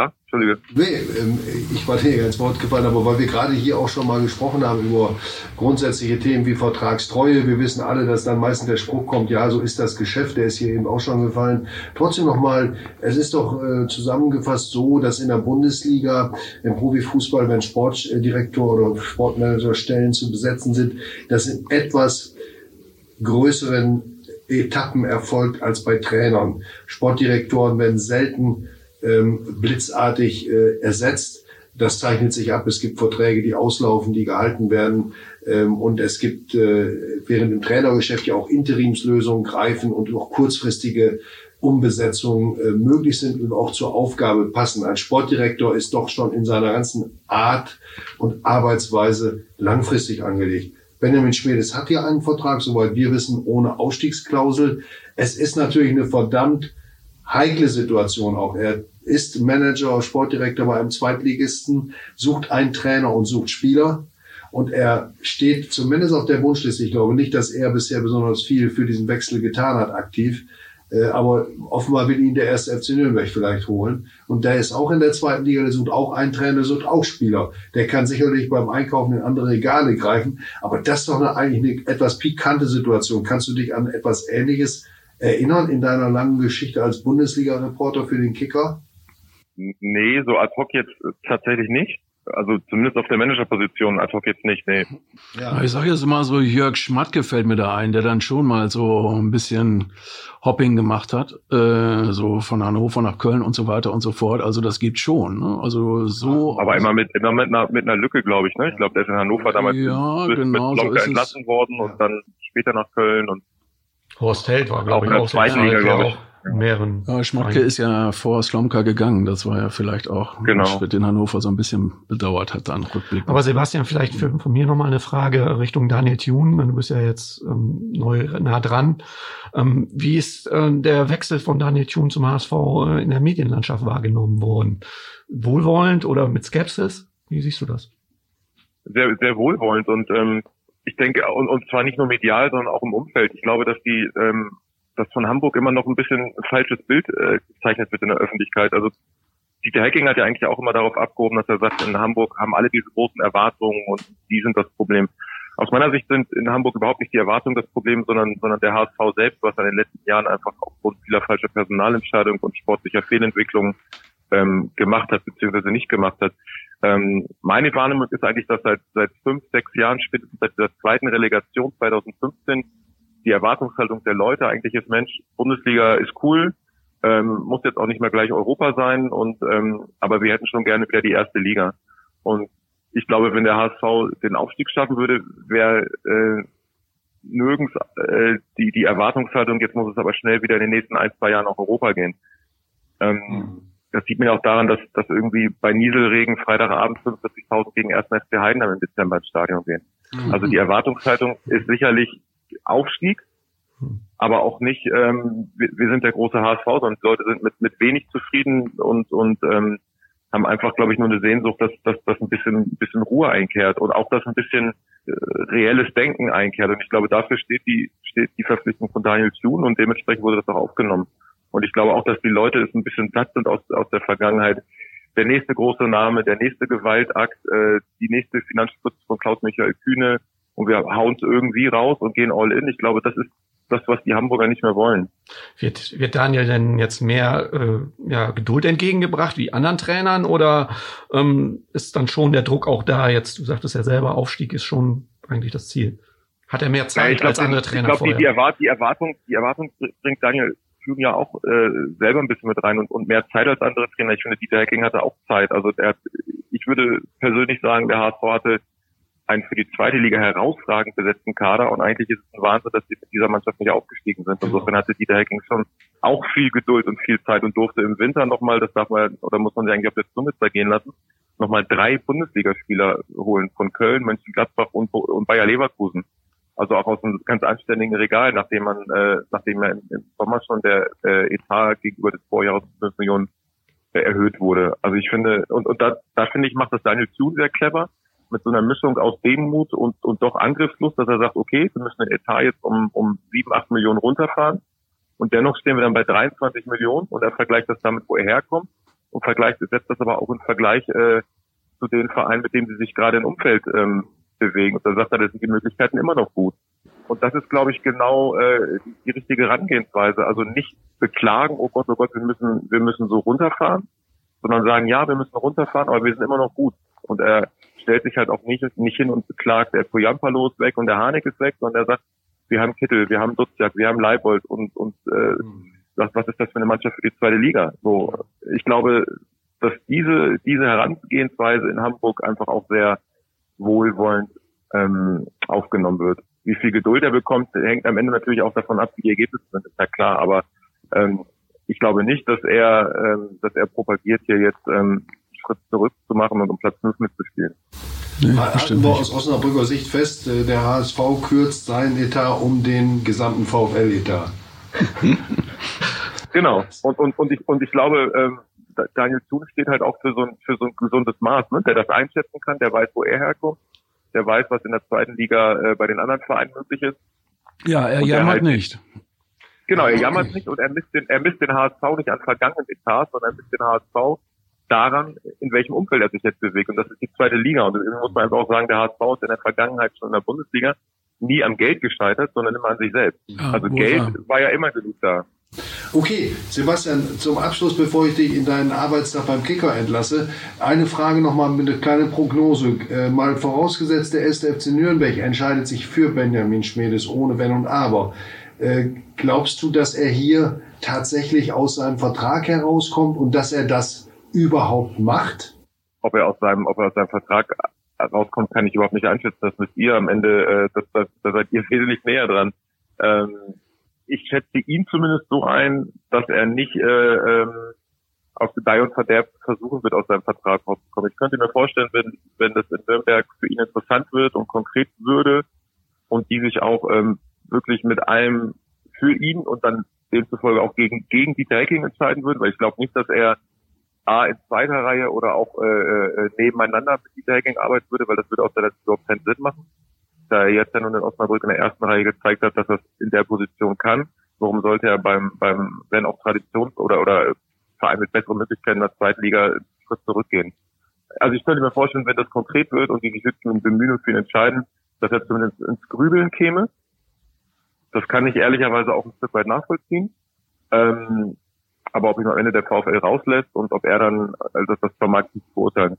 Entschuldige. Nee, ähm, ich war dir ins Wort gefallen, aber weil wir gerade hier auch schon mal gesprochen haben über grundsätzliche Themen wie Vertragstreue, wir wissen alle, dass dann meistens der Spruch kommt, ja, so ist das Geschäft, der ist hier eben auch schon gefallen. Trotzdem nochmal, es ist doch äh, zusammengefasst so, dass in der Bundesliga im Profifußball, wenn Sportdirektor oder Sportmanagerstellen zu besetzen sind, das in etwas größeren Etappen erfolgt als bei Trainern. Sportdirektoren werden selten ähm, blitzartig äh, ersetzt. Das zeichnet sich ab. Es gibt Verträge, die auslaufen, die gehalten werden. Ähm, und es gibt äh, während im Trainergeschäft ja auch Interimslösungen greifen und auch kurzfristige Umbesetzungen äh, möglich sind und auch zur Aufgabe passen. Ein Sportdirektor ist doch schon in seiner ganzen Art und Arbeitsweise langfristig angelegt. Benjamin Schmedes hat ja einen Vertrag, soweit wir wissen, ohne Ausstiegsklausel. Es ist natürlich eine verdammt heikle Situation auch. Er ist Manager, Sportdirektor bei einem Zweitligisten, sucht einen Trainer und sucht Spieler. Und er steht zumindest auf der Wunschliste. Ich glaube nicht, dass er bisher besonders viel für diesen Wechsel getan hat, aktiv. Äh, aber offenbar will ihn der erste FC Nürnberg vielleicht holen. Und der ist auch in der zweiten Liga, der sucht auch einen Trainer, der sucht auch Spieler. Der kann sicherlich beim Einkaufen in andere Regale greifen. Aber das ist doch eine, eigentlich eine etwas pikante Situation. Kannst du dich an etwas Ähnliches erinnern in deiner langen Geschichte als Bundesliga-Reporter für den Kicker? Nee, so ad hoc jetzt tatsächlich nicht. Also zumindest auf der Managerposition ad hoc jetzt nicht, nee. *laughs* Ja. Ich sage jetzt immer so, Jörg Schmatt gefällt mir da ein, der dann schon mal so ein bisschen Hopping gemacht hat, äh, so von Hannover nach Köln und so weiter und so fort. Also das gibt schon. Ne? Also so. Aber immer mit immer mit einer, mit einer Lücke, glaube ich. Ne? Ich glaube, der ist in Hannover damals ja, mit, genau, mit so entlassen worden und dann später nach Köln und Horst Held war, glaube ich, auch in der zweiten Liga, glaube ich mehreren. Ja, Schmatke ist ja vor Slomka gegangen. Das war ja vielleicht auch genau. ein Schritt, den Hannover so ein bisschen bedauert hat, dann rückblickend. Aber Sebastian, vielleicht für, von mir nochmal eine Frage Richtung Daniel Thune. Du bist ja jetzt ähm, neu nah dran. Ähm, wie ist äh, der Wechsel von Daniel Thune zum HSV äh, in der Medienlandschaft wahrgenommen worden? Wohlwollend oder mit Skepsis? Wie siehst du das? Sehr, sehr wohlwollend und ähm, ich denke, und, und zwar nicht nur medial, sondern auch im Umfeld. Ich glaube, dass die ähm, dass von Hamburg immer noch ein bisschen falsches Bild äh, gezeichnet wird in der Öffentlichkeit. Also Dieter Hecking hat ja eigentlich auch immer darauf abgehoben, dass er sagt, in Hamburg haben alle diese großen Erwartungen und die sind das Problem. Aus meiner Sicht sind in Hamburg überhaupt nicht die Erwartungen das Problem, sondern, sondern der HSV selbst, was in den letzten Jahren einfach aufgrund vieler falscher Personalentscheidungen und sportlicher Fehlentwicklungen ähm, gemacht hat, beziehungsweise nicht gemacht hat. Ähm, meine Wahrnehmung ist eigentlich, dass seit, seit fünf, sechs Jahren, spätestens seit der zweiten Relegation 2015, die Erwartungshaltung der Leute eigentlich ist, Mensch, Bundesliga ist cool, ähm, muss jetzt auch nicht mehr gleich Europa sein und ähm, aber wir hätten schon gerne wieder die erste Liga. Und ich glaube, wenn der HSV den Aufstieg schaffen würde, wäre äh, nirgends äh, die, die Erwartungshaltung, jetzt muss es aber schnell wieder in den nächsten ein, zwei Jahren auf Europa gehen. Ähm, mhm. Das sieht man ja auch daran, dass, dass irgendwie bei Nieselregen Freitagabend 45.000 gegen 1. FC Heidenheim im Dezember ins Stadion gehen. Mhm. Also die Erwartungshaltung ist sicherlich Aufstieg, aber auch nicht, ähm, wir, wir sind der große HSV, sondern die Leute sind mit, mit wenig zufrieden und, und ähm, haben einfach, glaube ich, nur eine Sehnsucht, dass, dass, dass ein bisschen, bisschen Ruhe einkehrt und auch, dass ein bisschen äh, reelles Denken einkehrt. Und ich glaube, dafür steht die, steht die Verpflichtung von Daniel Thune und dementsprechend wurde das auch aufgenommen. Und ich glaube auch, dass die Leute es ein bisschen satt sind aus, aus der Vergangenheit. Der nächste große Name, der nächste Gewaltakt, äh, die nächste Finanzspritze von Klaus-Michael Kühne, und wir hauen es irgendwie raus und gehen all in. Ich glaube, das ist das, was die Hamburger nicht mehr wollen. Wird, wird Daniel denn jetzt mehr äh, ja, Geduld entgegengebracht wie anderen Trainern oder ähm, ist dann schon der Druck auch da? Jetzt, du sagtest ja selber, Aufstieg ist schon eigentlich das Ziel. Hat er mehr Zeit ja, glaub, als andere Trainer Ich glaube, die, die, Erwart die, Erwartung, die Erwartung bringt Daniel Flügen ja auch äh, selber ein bisschen mit rein und, und mehr Zeit als andere Trainer. Ich finde, Dieter Hecking hatte auch Zeit. Also der, ich würde persönlich sagen, der HSV hatte einen für die zweite Liga herausragend besetzten Kader und eigentlich ist es ein Wahnsinn, dass sie mit dieser Mannschaft nicht aufgestiegen sind. Insofern genau. hatte Dieter Hecking schon auch viel Geduld und viel Zeit und durfte im Winter nochmal, das darf man, oder muss man sich eigentlich auf der Zunge zergehen lassen, nochmal drei Bundesligaspieler holen von Köln, Mönchengladbach und, und Bayer Leverkusen. Also auch aus einem ganz anständigen Regal, nachdem man, äh, nachdem ja im, im Sommer schon der äh, Etat gegenüber des Vorjahres 5 Millionen äh, erhöht wurde. Also ich finde, und, und da, da finde ich, macht das Daniel Thune sehr clever, mit so einer Mischung aus Demut und, und doch Angriffslust, dass er sagt, okay, wir müssen den Etat jetzt um, um 7, 8 Millionen runterfahren. Und dennoch stehen wir dann bei 23 Millionen und er vergleicht das damit, wo er herkommt und vergleicht, setzt das aber auch in Vergleich äh, zu den Vereinen, mit denen sie sich gerade im Umfeld ähm, bewegen. Und da sagt er, da sind die Möglichkeiten immer noch gut. Und das ist, glaube ich, genau äh, die richtige Herangehensweise. Also nicht beklagen, oh Gott, oh Gott, wir müssen, wir müssen so runterfahren, sondern sagen, ja, wir müssen runterfahren, aber wir sind immer noch gut. Und er stellt sich halt auch nicht, nicht hin und beklagt, der Poyampalo ist weg und der Harnik ist weg, sondern er sagt, wir haben Kittel, wir haben Dutzjak, wir haben Leibold und, und äh, was, was ist das für eine Mannschaft für die zweite Liga? So, ich glaube, dass diese, diese Herangehensweise in Hamburg einfach auch sehr wohlwollend ähm, aufgenommen wird. Wie viel Geduld er bekommt, hängt am Ende natürlich auch davon ab, wie die Ergebnisse sind, ist ja klar. Aber ähm, ich glaube nicht, dass er, ähm, dass er propagiert, hier jetzt ähm, Schritt zurück zu machen und um Platz 5 mitzuspielen. Nee, Halten wir aus Osnabrücker Sicht fest, äh, der HSV kürzt seinen Etat um den gesamten VfL-Etat. *laughs* genau. Und, und, und, ich, und ich glaube, ähm, Daniel Thun steht halt auch für so ein, für so ein gesundes Maß, ne? der das einschätzen kann, der weiß, wo er herkommt, der weiß, was in der zweiten Liga äh, bei den anderen Vereinen möglich ist. Ja, er jammert halt, nicht. Genau, er jammert nicht und er misst den, er misst den HSV nicht an vergangenen Etats, sondern er misst den HSV daran, in welchem Umfeld er sich jetzt bewegt. Und das ist die zweite Liga. Und deswegen muss man einfach auch sagen, der HSV ist in der Vergangenheit schon in der Bundesliga nie am Geld gescheitert, sondern immer an sich selbst. Ah, also Geld war ja immer genug da. Okay, Sebastian, zum Abschluss, bevor ich dich in deinen Arbeitstag beim Kicker entlasse, eine Frage nochmal mit einer kleinen Prognose. Äh, mal vorausgesetzt, der erste FC Nürnberg entscheidet sich für Benjamin Schmedes ohne Wenn und Aber. Äh, glaubst du, dass er hier tatsächlich aus seinem Vertrag herauskommt und dass er das überhaupt macht? Ob er aus seinem, ob er aus seinem Vertrag rauskommt, kann ich überhaupt nicht einschätzen. Das müsst ihr am Ende, äh, das, das, da seid ihr *laughs* wesentlich näher dran. Ähm, ich schätze ihn zumindest so ein, dass er nicht äh, ähm, auf Gedeih und Verderb versuchen wird, aus seinem Vertrag rauszukommen. Ich könnte mir vorstellen, wenn, wenn das in Nürnberg für ihn interessant wird und konkret würde und die sich auch ähm, wirklich mit allem für ihn und dann demzufolge auch gegen, gegen die Hacking entscheiden würden, weil ich glaube nicht, dass er A in zweiter Reihe oder auch äh, äh, nebeneinander mit Dieter arbeiten würde, weil das würde aus der Letzten überhaupt keinen Sinn machen da er jetzt ja nun in Osnabrück in der ersten Reihe gezeigt hat, dass er in der Position kann, warum sollte er beim, beim, wenn auch Traditions- oder, oder Verein mit besseren Möglichkeiten in der zweiten Liga Schritt zurückgehen? Also ich könnte mir vorstellen, wenn das konkret wird und die bemühen und für ihn entscheiden, dass er zumindest ins Grübeln käme. Das kann ich ehrlicherweise auch ein Stück weit nachvollziehen. Ähm, aber ob ihn am Ende der VfL rauslässt und ob er dann, also das vermag ich nicht beurteilen.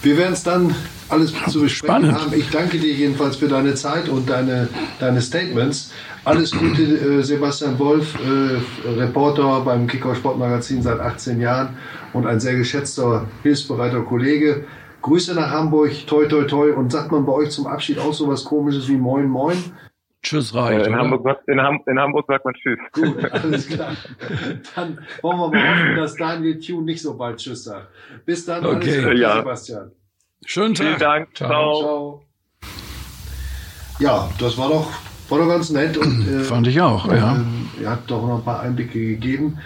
Wir werden es dann alles zu besprechen Spannend. haben. Ich danke dir jedenfalls für deine Zeit und deine, deine Statements. Alles Gute, äh, Sebastian Wolf, äh, Reporter beim Kicker Sportmagazin seit 18 Jahren und ein sehr geschätzter, hilfsbereiter Kollege. Grüße nach Hamburg, toi toi toi. Und sagt man bei euch zum Abschied auch so was komisches wie Moin Moin? Tschüss reicht. In Hamburg, in, Ham in, Hamburg, sagt man Tschüss. Gut, alles klar. *laughs* Dann wollen wir mal hoffen, dass Daniel Thune nicht so bald Tschüss sagt. Bis dann, okay. Gute, ja. Sebastian. Schönen Tag. Vielen Dank. Ciao. Ciao. Ja, das war doch, war doch ganz nett. Und, äh, Fand ich auch, ja. Äh, ihr habt doch noch ein paar Einblicke gegeben.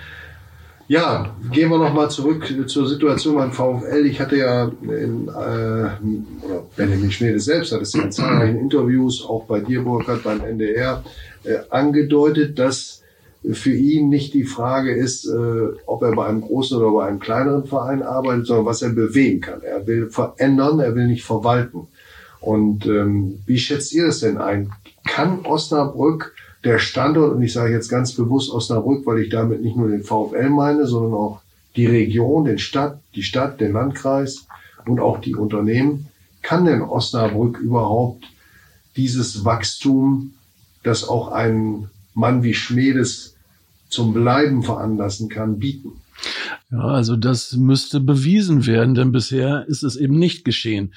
Ja, gehen wir nochmal zurück zur Situation beim VfL. Ich hatte ja in, äh, oder Benjamin Schmede selbst hat es in zahlreichen Interviews, auch bei dir, Burkhard, beim NDR, äh, angedeutet, dass für ihn nicht die Frage ist, äh, ob er bei einem großen oder bei einem kleineren Verein arbeitet, sondern was er bewegen kann. Er will verändern, er will nicht verwalten. Und ähm, wie schätzt ihr das denn ein? Kann Osnabrück der Standort, und ich sage jetzt ganz bewusst Osnabrück, weil ich damit nicht nur den VfL meine, sondern auch die Region, den Stadt, die Stadt, den Landkreis und auch die Unternehmen. Kann denn Osnabrück überhaupt dieses Wachstum, das auch ein Mann wie Schmedes zum Bleiben veranlassen kann, bieten? Ja, also das müsste bewiesen werden, denn bisher ist es eben nicht geschehen.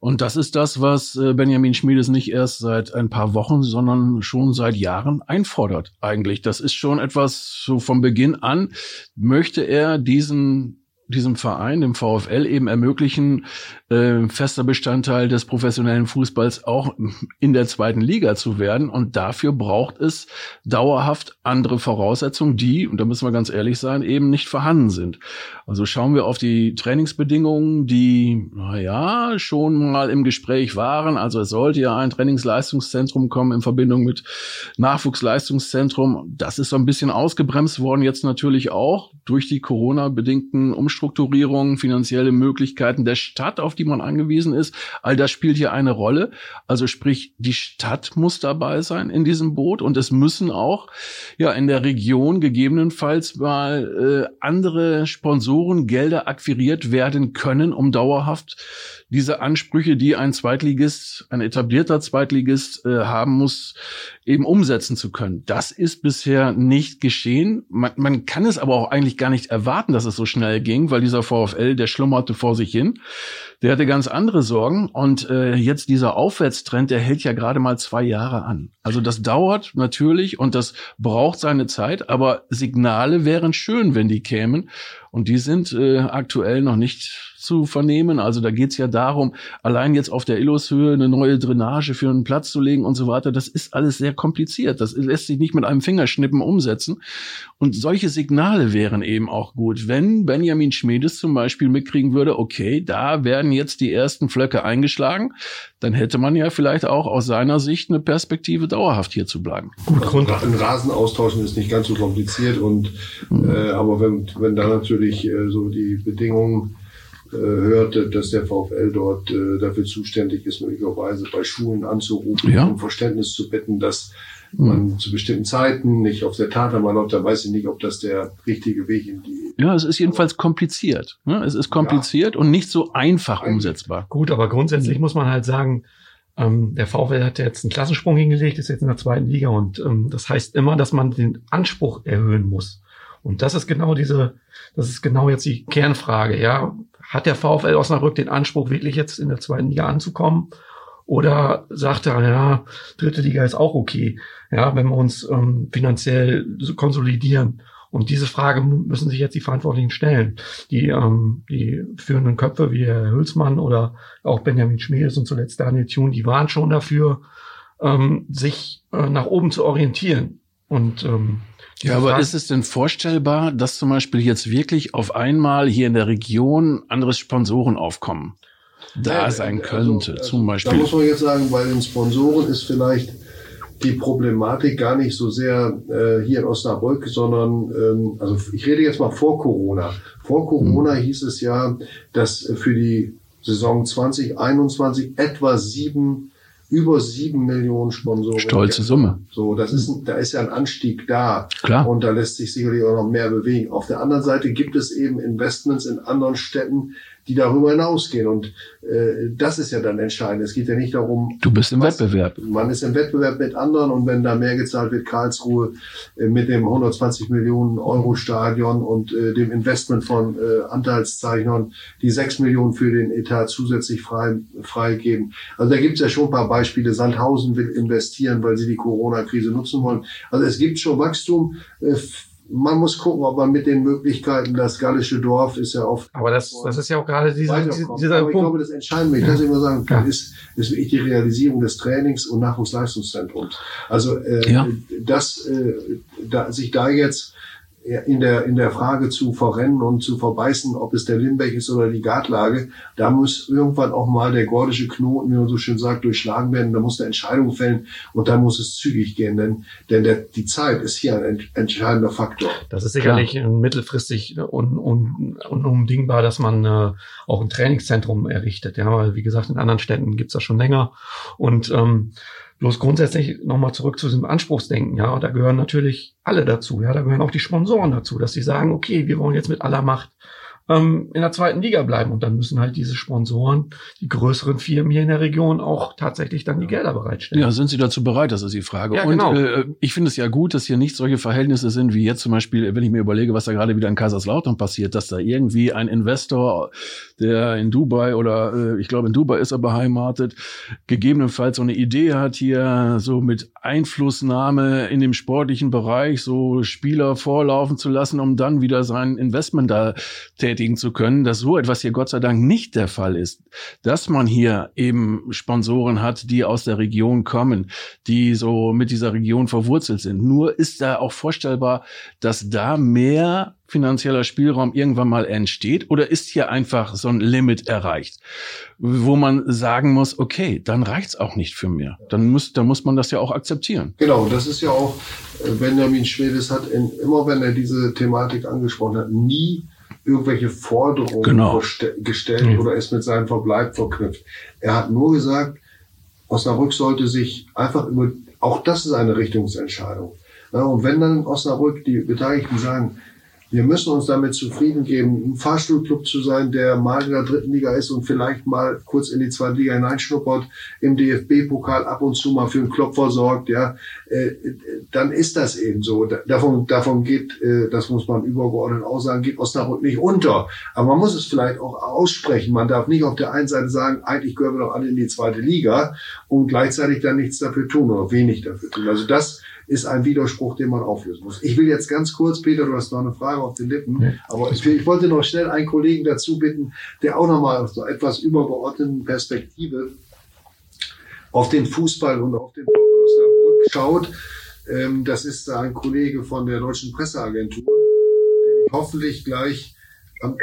Und das ist das, was äh, Benjamin Schmiedes nicht erst seit ein paar Wochen, sondern schon seit Jahren einfordert eigentlich. Das ist schon etwas so vom Beginn an, möchte er diesen diesem Verein, dem VfL, eben ermöglichen, äh, fester Bestandteil des professionellen Fußballs auch in der zweiten Liga zu werden. Und dafür braucht es dauerhaft andere Voraussetzungen, die, und da müssen wir ganz ehrlich sein, eben nicht vorhanden sind. Also schauen wir auf die Trainingsbedingungen, die, naja, schon mal im Gespräch waren. Also es sollte ja ein Trainingsleistungszentrum kommen in Verbindung mit Nachwuchsleistungszentrum. Das ist so ein bisschen ausgebremst worden, jetzt natürlich auch durch die Corona-bedingten Umstrukturierungen, finanzielle Möglichkeiten der Stadt, auf die man angewiesen ist. All das spielt hier eine Rolle. Also sprich, die Stadt muss dabei sein in diesem Boot und es müssen auch ja in der Region gegebenenfalls mal äh, andere Sponsoren Gelder akquiriert werden können, um dauerhaft diese Ansprüche, die ein Zweitligist, ein etablierter Zweitligist äh, haben muss, eben umsetzen zu können. Das ist bisher nicht geschehen. Man, man kann es aber auch eigentlich gar nicht erwarten, dass es so schnell ging, weil dieser VfL, der schlummerte vor sich hin. Der hatte ganz andere Sorgen und äh, jetzt dieser Aufwärtstrend, der hält ja gerade mal zwei Jahre an. Also das dauert natürlich und das braucht seine Zeit, aber Signale wären schön, wenn die kämen und die sind äh, aktuell noch nicht zu vernehmen. Also da geht's ja darum, allein jetzt auf der Illushöhe eine neue Drainage für einen Platz zu legen und so weiter. Das ist alles sehr kompliziert. Das lässt sich nicht mit einem Fingerschnippen umsetzen. Und solche Signale wären eben auch gut, wenn Benjamin Schmiedes zum Beispiel mitkriegen würde, okay, da werden jetzt die ersten Flöcke eingeschlagen, dann hätte man ja vielleicht auch aus seiner Sicht eine Perspektive, dauerhaft hier zu bleiben. Gut, Grund. Ein Rasen austauschen ist nicht ganz so kompliziert und mhm. äh, aber wenn, wenn da natürlich äh, so die Bedingungen äh, hörte, dass der VfL dort äh, dafür zuständig ist, möglicherweise bei Schulen anzurufen, ja. um Verständnis zu bitten, dass mhm. man zu bestimmten Zeiten nicht auf der Tatanbahn läuft, dann weiß ich nicht, ob das der richtige Weg in die. Ja, es ist jedenfalls kompliziert. Ne? Es ist kompliziert ja. und nicht so einfach Eigentlich. umsetzbar. Gut, aber grundsätzlich muss man halt sagen, ähm, der VfL hat jetzt einen Klassensprung hingelegt, ist jetzt in der zweiten Liga und ähm, das heißt immer, dass man den Anspruch erhöhen muss. Und das ist genau diese, das ist genau jetzt die Kernfrage, ja hat der VfL Osnabrück den Anspruch, wirklich jetzt in der zweiten Liga anzukommen? Oder sagt er, ja, dritte Liga ist auch okay, ja, wenn wir uns ähm, finanziell konsolidieren? Und diese Frage müssen sich jetzt die Verantwortlichen stellen. Die, ähm, die führenden Köpfe wie Herr Hülsmann oder auch Benjamin Schmiedes und zuletzt Daniel Thun, die waren schon dafür, ähm, sich äh, nach oben zu orientieren. Und ähm, ja, aber ist es denn vorstellbar, dass zum Beispiel jetzt wirklich auf einmal hier in der Region andere Sponsoren aufkommen? Da sein also, könnte, also, zum Beispiel. Da muss man jetzt sagen, bei den Sponsoren ist vielleicht die Problematik gar nicht so sehr äh, hier in Osnabrück, sondern ähm, also ich rede jetzt mal vor Corona. Vor Corona hm. hieß es ja, dass für die Saison 2021 etwa sieben über sieben Millionen Sponsoren. Stolze Summe. So, das ist, da ist ja ein Anstieg da. Klar. Und da lässt sich sicherlich auch noch mehr bewegen. Auf der anderen Seite gibt es eben Investments in anderen Städten, die darüber hinausgehen. Und äh, das ist ja dann entscheidend. Es geht ja nicht darum. Du bist im was, Wettbewerb. Man ist im Wettbewerb mit anderen und wenn da mehr gezahlt wird, Karlsruhe äh, mit dem 120 Millionen Euro Stadion und äh, dem Investment von äh, Anteilszeichnern, die 6 Millionen für den Etat zusätzlich frei freigeben. Also da gibt es ja schon ein paar Beispiele. Sandhausen will investieren, weil sie die Corona-Krise nutzen wollen. Also es gibt schon Wachstum. Äh, man muss gucken, ob man mit den Möglichkeiten, das gallische Dorf ist ja oft. Aber das, das ist ja auch gerade dieser, dieser Aber ich glaube, das Entscheidende, ich kann es immer sagen, ja. ist, ist wirklich die Realisierung des Trainings- und Nachwuchsleistungszentrums. Also äh, ja. das, äh, da, sich da jetzt in der, in der Frage zu verrennen und zu verbeißen, ob es der Limbeck ist oder die Gartlage, da muss irgendwann auch mal der gordische Knoten, wie man so schön sagt, durchschlagen werden. Da muss eine Entscheidung fällen und da muss es zügig gehen, denn, denn der, die Zeit ist hier ein entscheidender Faktor. Das ist sicherlich Klar. mittelfristig un, un, unumdingbar, dass man äh, auch ein Trainingszentrum errichtet. Ja, weil wie gesagt, in anderen Städten gibt's das schon länger und ähm, Bloß grundsätzlich nochmal zurück zu diesem Anspruchsdenken, ja, da gehören natürlich alle dazu, ja, da gehören auch die Sponsoren dazu, dass sie sagen, okay, wir wollen jetzt mit aller Macht ähm, in der zweiten Liga bleiben. Und dann müssen halt diese Sponsoren, die größeren Firmen hier in der Region auch tatsächlich dann die Gelder bereitstellen. Ja, sind sie dazu bereit? Das ist die Frage. Ja, und genau. äh, ich finde es ja gut, dass hier nicht solche Verhältnisse sind wie jetzt zum Beispiel, wenn ich mir überlege, was da gerade wieder in Kaiserslautern passiert, dass da irgendwie ein Investor, der in Dubai oder äh, ich glaube in Dubai ist er beheimatet, gegebenenfalls so eine Idee hat hier so mit Einflussnahme in dem sportlichen Bereich so Spieler vorlaufen zu lassen, um dann wieder sein Investment da tätigen zu können, dass so etwas hier Gott sei Dank nicht der Fall ist. Dass man hier eben Sponsoren hat, die aus der Region kommen, die so mit dieser Region verwurzelt sind. Nur ist da auch vorstellbar, dass da mehr finanzieller Spielraum irgendwann mal entsteht oder ist hier einfach so ein Limit erreicht, wo man sagen muss, okay, dann reicht's auch nicht für mehr. Dann muss, dann muss man das ja auch akzeptieren. Genau, das ist ja auch, äh, Benjamin Schwedes hat in, immer, wenn er diese Thematik angesprochen hat, nie irgendwelche Forderungen Genau. gestellt Mhm. oder ist mit seinem Verbleib verknüpft. Er hat nur gesagt, Osnabrück sollte sich einfach über, auch das ist eine Richtungsentscheidung. Ja, und wenn dann in Osnabrück die Beteiligten sagen, wir müssen uns damit zufrieden geben, ein Fahrstuhlclub zu sein, der mal in der dritten Liga ist und vielleicht mal kurz in die zweite Liga hineinschnuppert, im DFB-Pokal ab und zu mal für einen Klopfer sorgt, ja, äh, dann ist das eben so. Da- Davon, davon geht, äh, das muss man übergeordnet auch sagen, geht Osnabrück nicht unter. Aber man muss es vielleicht auch aussprechen. Man darf nicht auf der einen Seite sagen, eigentlich gehören wir doch alle in die zweite Liga und gleichzeitig dann nichts dafür tun oder wenig dafür tun. Also das ist ein Widerspruch, den man auflösen muss. Ich will jetzt ganz kurz, Peter, du hast noch eine Frage auf den Lippen, Nee. aber ich, ich wollte noch schnell einen Kollegen dazu bitten, der auch nochmal aus so etwas übergeordneten Perspektive auf den Fußball und auf den Osnabrück schaut. Ähm, das ist ein Kollege von der Deutschen Presseagentur, den ich hoffentlich gleich am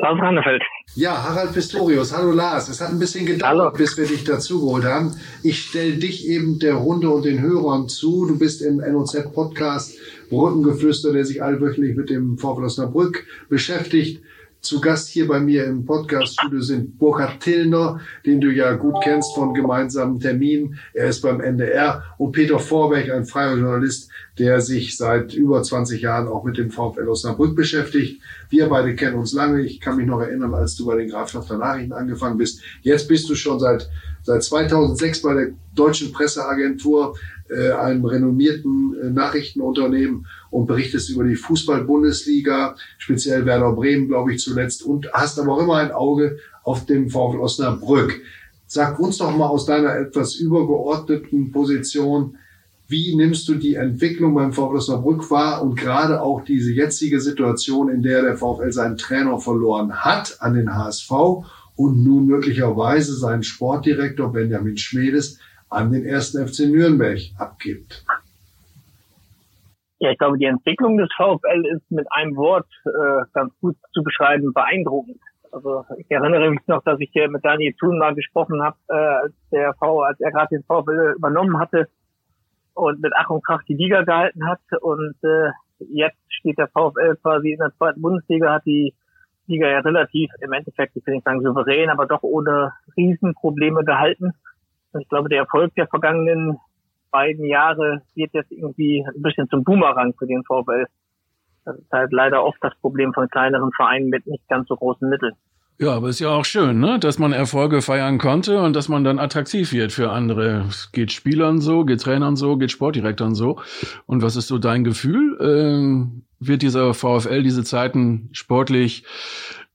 Lars Rannefeld. Ja, Harald Pistorius. Hallo Lars. Es hat ein bisschen gedauert, Hallo. bis wir dich dazugeholt haben. Ich stelle dich eben der Runde und den Hörern zu. Du bist im NOZ-Podcast Brückengeflüster, der sich allwöchentlich mit dem VfL Osnabrück beschäftigt. Zu Gast hier bei mir im Podcast-Studio sind Burkhard Tillner, den du ja gut kennst von gemeinsamen Terminen. Er ist beim NDR. Und Peter Vorbeck, ein freier Journalist, der sich seit über 20 Jahren auch mit dem VfL Osnabrück beschäftigt. Wir beide kennen uns lange. Ich kann mich noch erinnern, als du bei den Grafschafter Nachrichten angefangen bist. Jetzt bist du schon seit, seit 2006 bei der Deutschen Presseagentur, äh, einem renommierten äh, Nachrichtenunternehmen und berichtest über die Fußball-Bundesliga, speziell Werder Bremen, glaube ich, zuletzt. Und hast aber auch immer ein Auge auf dem VfL Osnabrück. Sag uns doch mal aus deiner etwas übergeordneten Position, wie nimmst du die Entwicklung beim VfL Osnabrück wahr und gerade auch diese jetzige Situation, in der der VfL seinen Trainer verloren hat an den HSV und nun möglicherweise seinen Sportdirektor Benjamin Schmedes an den ersten FC Nürnberg abgibt? Ja, ich glaube, die Entwicklung des VfL ist mit einem Wort äh, ganz gut zu beschreiben, beeindruckend. Also ich erinnere mich noch, dass ich hier mit Daniel Thun mal gesprochen habe, äh, als der V, als er gerade den VfL übernommen hatte und mit Ach und Krach die Liga gehalten hat. Und äh, jetzt steht der VfL quasi in der zweiten Bundesliga, hat die Liga ja relativ im Endeffekt, ich will nicht sagen souverän, aber doch ohne Riesenprobleme gehalten. Und ich glaube, der Erfolg der vergangenen beiden Jahre wird jetzt irgendwie ein bisschen zum Boomerang für den VfL. Das ist halt leider oft das Problem von kleineren Vereinen mit nicht ganz so großen Mitteln. Ja, aber ist ja auch schön, ne? dass man Erfolge feiern konnte und dass man dann attraktiv wird für andere. Geht Spielern so, geht Trainern so, geht Sportdirektoren so. Und was ist so dein Gefühl? Ähm, wird dieser VfL diese Zeiten sportlich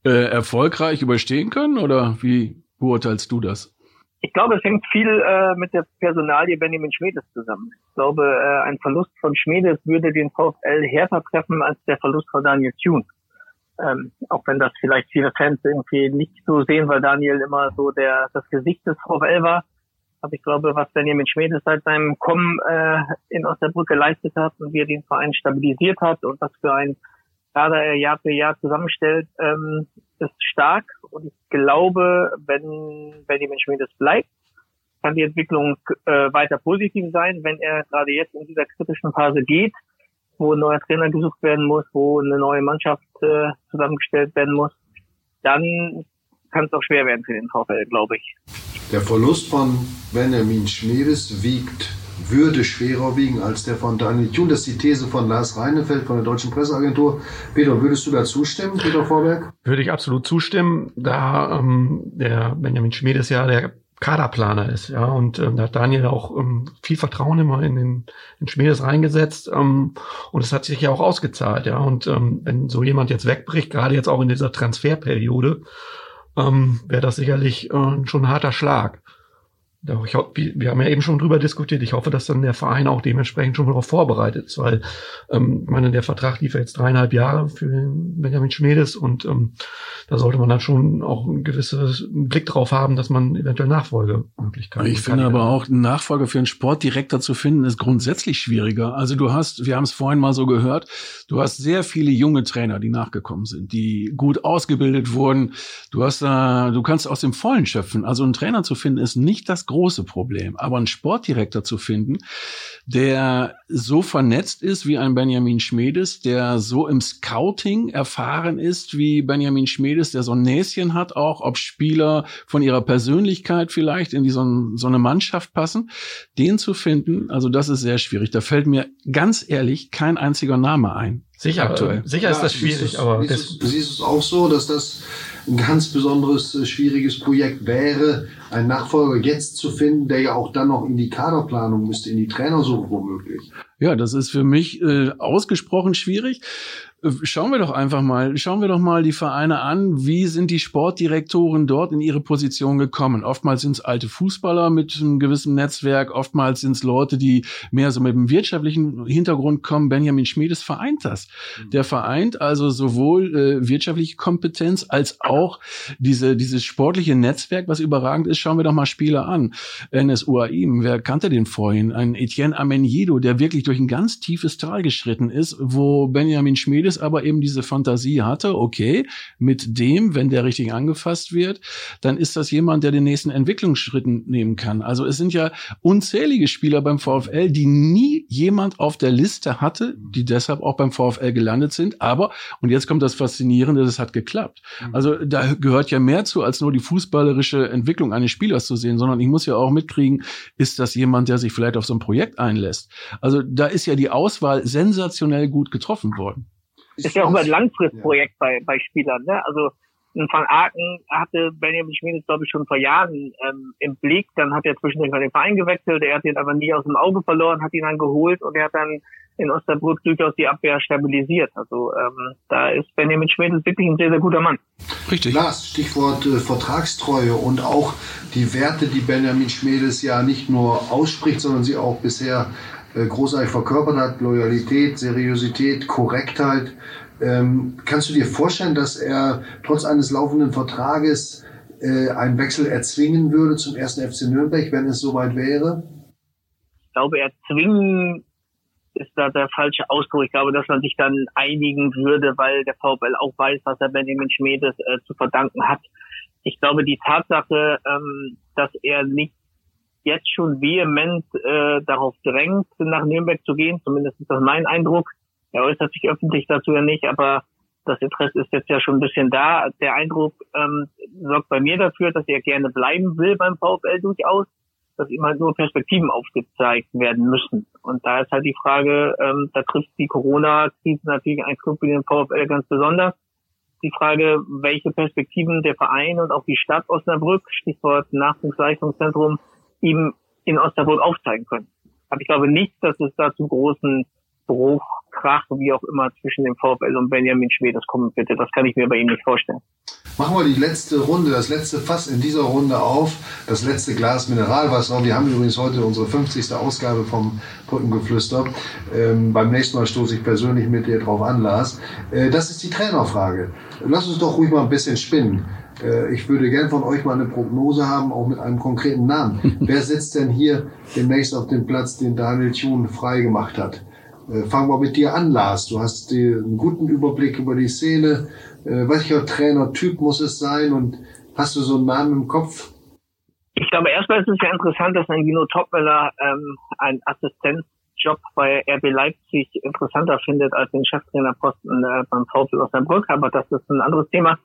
äh, erfolgreich überstehen können oder wie beurteilst du das? Ich glaube, es hängt viel äh, mit der Personalie Benjamin Schmedes zusammen. Ich glaube, äh, ein Verlust von Schmedes würde den VfL härter treffen als der Verlust von Daniel Thune. Ähm, auch wenn das vielleicht viele Fans irgendwie nicht so sehen, weil Daniel immer so der das Gesicht des VfL war. Aber ich glaube, was Benjamin Schmedes seit seinem Kommen äh, in Osnabrück geleistet hat und wie er den Verein stabilisiert hat und was für ein Kader er Jahr für Jahr zusammenstellt, ähm, ist stark. Und ich glaube, wenn Benjamin Schmedes bleibt, kann die Entwicklung äh, weiter positiv sein. Wenn er gerade jetzt in dieser kritischen Phase geht, wo ein neuer Trainer gesucht werden muss, wo eine neue Mannschaft äh, zusammengestellt werden muss, dann kann es auch schwer werden für den VfL, glaube ich. Der Verlust von Benjamin Schmedes wiegt würde schwerer wiegen als der von Daniel Thun. Das ist die These von Lars Reinefeld von der Deutschen Presseagentur. Peter, würdest du da zustimmen, Peter Vorberg? Würde ich absolut zustimmen, da ähm, der Benjamin Schmid ist ja der Kaderplaner ist, ja, und ähm, da hat Daniel auch ähm, viel Vertrauen immer in den in Schmiedes reingesetzt ähm, und es hat sich ja auch ausgezahlt, ja, und ähm, wenn so jemand jetzt wegbricht, gerade jetzt auch in dieser Transferperiode, ähm, wäre das sicherlich äh, schon ein harter Schlag. Ich hoffe, wir haben ja eben schon drüber diskutiert. Ich hoffe, dass dann der Verein auch dementsprechend schon darauf vorbereitet ist, weil ähm, ich meine, der Vertrag lief ja jetzt dreieinhalb Jahre für Benjamin Schmedes und ähm, da sollte man dann schon auch ein gewisses Blick drauf haben, dass man eventuell Nachfolgemöglichkeiten. Ich finde aber auch, einen Nachfolger für einen Sportdirektor zu finden, ist grundsätzlich schwieriger. Also du hast, wir haben es vorhin mal so gehört, du hast sehr viele junge Trainer, die nachgekommen sind, die gut ausgebildet wurden. Du hast da, du kannst aus dem Vollen schöpfen. Also einen Trainer zu finden, ist nicht das große Problem. Aber einen Sportdirektor zu finden, der so vernetzt ist wie ein Benjamin Schmedes, der so im Scouting erfahren ist wie Benjamin Schmedes, der so ein Näschen hat, auch ob Spieler von ihrer Persönlichkeit vielleicht in die so, so eine Mannschaft passen, den zu finden, also das ist sehr schwierig. Da fällt mir ganz ehrlich kein einziger Name ein. Sicher, aktuell. Sicher ja, ist das schwierig, siehst aber siehst, du, siehst es auch so, dass das ein ganz besonderes äh, schwieriges Projekt wäre, einen Nachfolger jetzt zu finden, der ja auch dann noch in die Kaderplanung müsste, in die Trainersuche womöglich. Ja, das ist für mich äh, ausgesprochen schwierig. Schauen wir doch einfach mal, schauen wir doch mal die Vereine an. Wie sind die Sportdirektoren dort in ihre Position gekommen? Oftmals sind es alte Fußballer mit einem gewissen Netzwerk, oftmals sind es Leute, die mehr so mit einem wirtschaftlichen Hintergrund kommen. Benjamin Schmiedes vereint das. Mhm. Der vereint also sowohl äh, wirtschaftliche Kompetenz als auch diese, dieses sportliche Netzwerk, was überragend ist. Schauen wir doch mal Spieler an. NS Uaim, wer kannte den vorhin? Ein Etienne Amenido, der wirklich durch ein ganz tiefes Tal geschritten ist, wo Benjamin Schmiedes Mercedes aber eben diese Fantasie hatte, okay, mit dem, wenn der richtig angefasst wird, dann ist das jemand, der den nächsten Entwicklungsschritten nehmen kann. Also es sind ja unzählige Spieler beim VfL, die nie jemand auf der Liste hatte, die deshalb auch beim VfL gelandet sind. Aber, und jetzt kommt das Faszinierende, das hat geklappt. Mhm. Also da gehört ja mehr zu, als nur die fußballerische Entwicklung eines Spielers zu sehen, sondern ich muss ja auch mitkriegen, ist das jemand, der sich vielleicht auf so ein Projekt einlässt. Also da ist ja die Auswahl sensationell gut getroffen worden ist ja auch immer ein Langfristprojekt ja. bei, bei Spielern. Ne? Also ein Van Aken hatte Benjamin Schmiedes, glaube ich, schon vor Jahren ähm, im Blick. Dann hat er zwischendurch mal den Verein gewechselt. Er hat ihn aber nie aus dem Auge verloren, hat ihn dann geholt und er hat dann in Osnabrück durchaus die Abwehr stabilisiert. Also ähm, da ist Benjamin Schmiedes wirklich ein sehr, sehr guter Mann. Richtig. Lars, Stichwort äh, Vertragstreue und auch die Werte, die Benjamin Schmiedes ja nicht nur ausspricht, sondern sie auch bisher großartig verkörpert hat, Loyalität, Seriosität, Korrektheit. Ähm, kannst du dir vorstellen, dass er trotz eines laufenden Vertrages äh, einen Wechsel erzwingen würde zum ersten FC Nürnberg, wenn es soweit wäre? Ich glaube, erzwingen ist da der falsche Ausdruck. Ich glaube, dass man sich dann einigen würde, weil der VfL auch weiß, was er Benjamin Schmedes äh, zu verdanken hat. Ich glaube, die Tatsache, ähm, dass er nicht jetzt schon vehement äh, darauf drängt, nach Nürnberg zu gehen. Zumindest ist das mein Eindruck. Er äußert sich öffentlich dazu ja nicht, aber das Interesse ist jetzt ja schon ein bisschen da. Der Eindruck ähm, sorgt bei mir dafür, dass er gerne bleiben will beim VfL durchaus, dass ihm halt nur Perspektiven aufgezeigt werden müssen. Und da ist halt die Frage, ähm, da trifft die Corona-Krise natürlich ein Club wie den VfL ganz besonders. Die Frage, welche Perspektiven der Verein und auch die Stadt Osnabrück, Stichwort Nachwuchsleistungszentrum, ihm in Osnabrück aufzeigen können. Aber ich glaube nicht, dass es da zu großen Bruch, Krach, wie auch immer, zwischen dem VfL und Benjamin Schwedes kommen bitte. Das kann ich mir bei ihm nicht vorstellen. Machen wir die letzte Runde, das letzte Fass in dieser Runde auf, das letzte Glas Mineralwasser. Wir haben übrigens heute unsere 50. Ausgabe vom Brückengeflüster. Ähm, beim nächsten Mal stoße ich persönlich mit dir drauf an, Lars. Äh, das ist die Trainerfrage. Lass uns doch ruhig mal ein bisschen spinnen. Äh, ich würde gern von euch mal eine Prognose haben, auch mit einem konkreten Namen. *laughs* Wer sitzt denn hier demnächst auf dem Platz, den Daniel Thun frei gemacht hat? Äh, fangen wir mit dir an, Lars. Du hast einen guten Überblick über die Szene. Äh, welcher Trainertyp muss es sein und hast du so einen Namen im Kopf? Ich glaube, erstmal ist es ja interessant, dass ein Gino Topmüller ähm, einen Assistenzjob bei RB Leipzig interessanter findet als den Cheftrainerposten äh, beim VfL Osnabrück, aber das ist ein anderes Thema.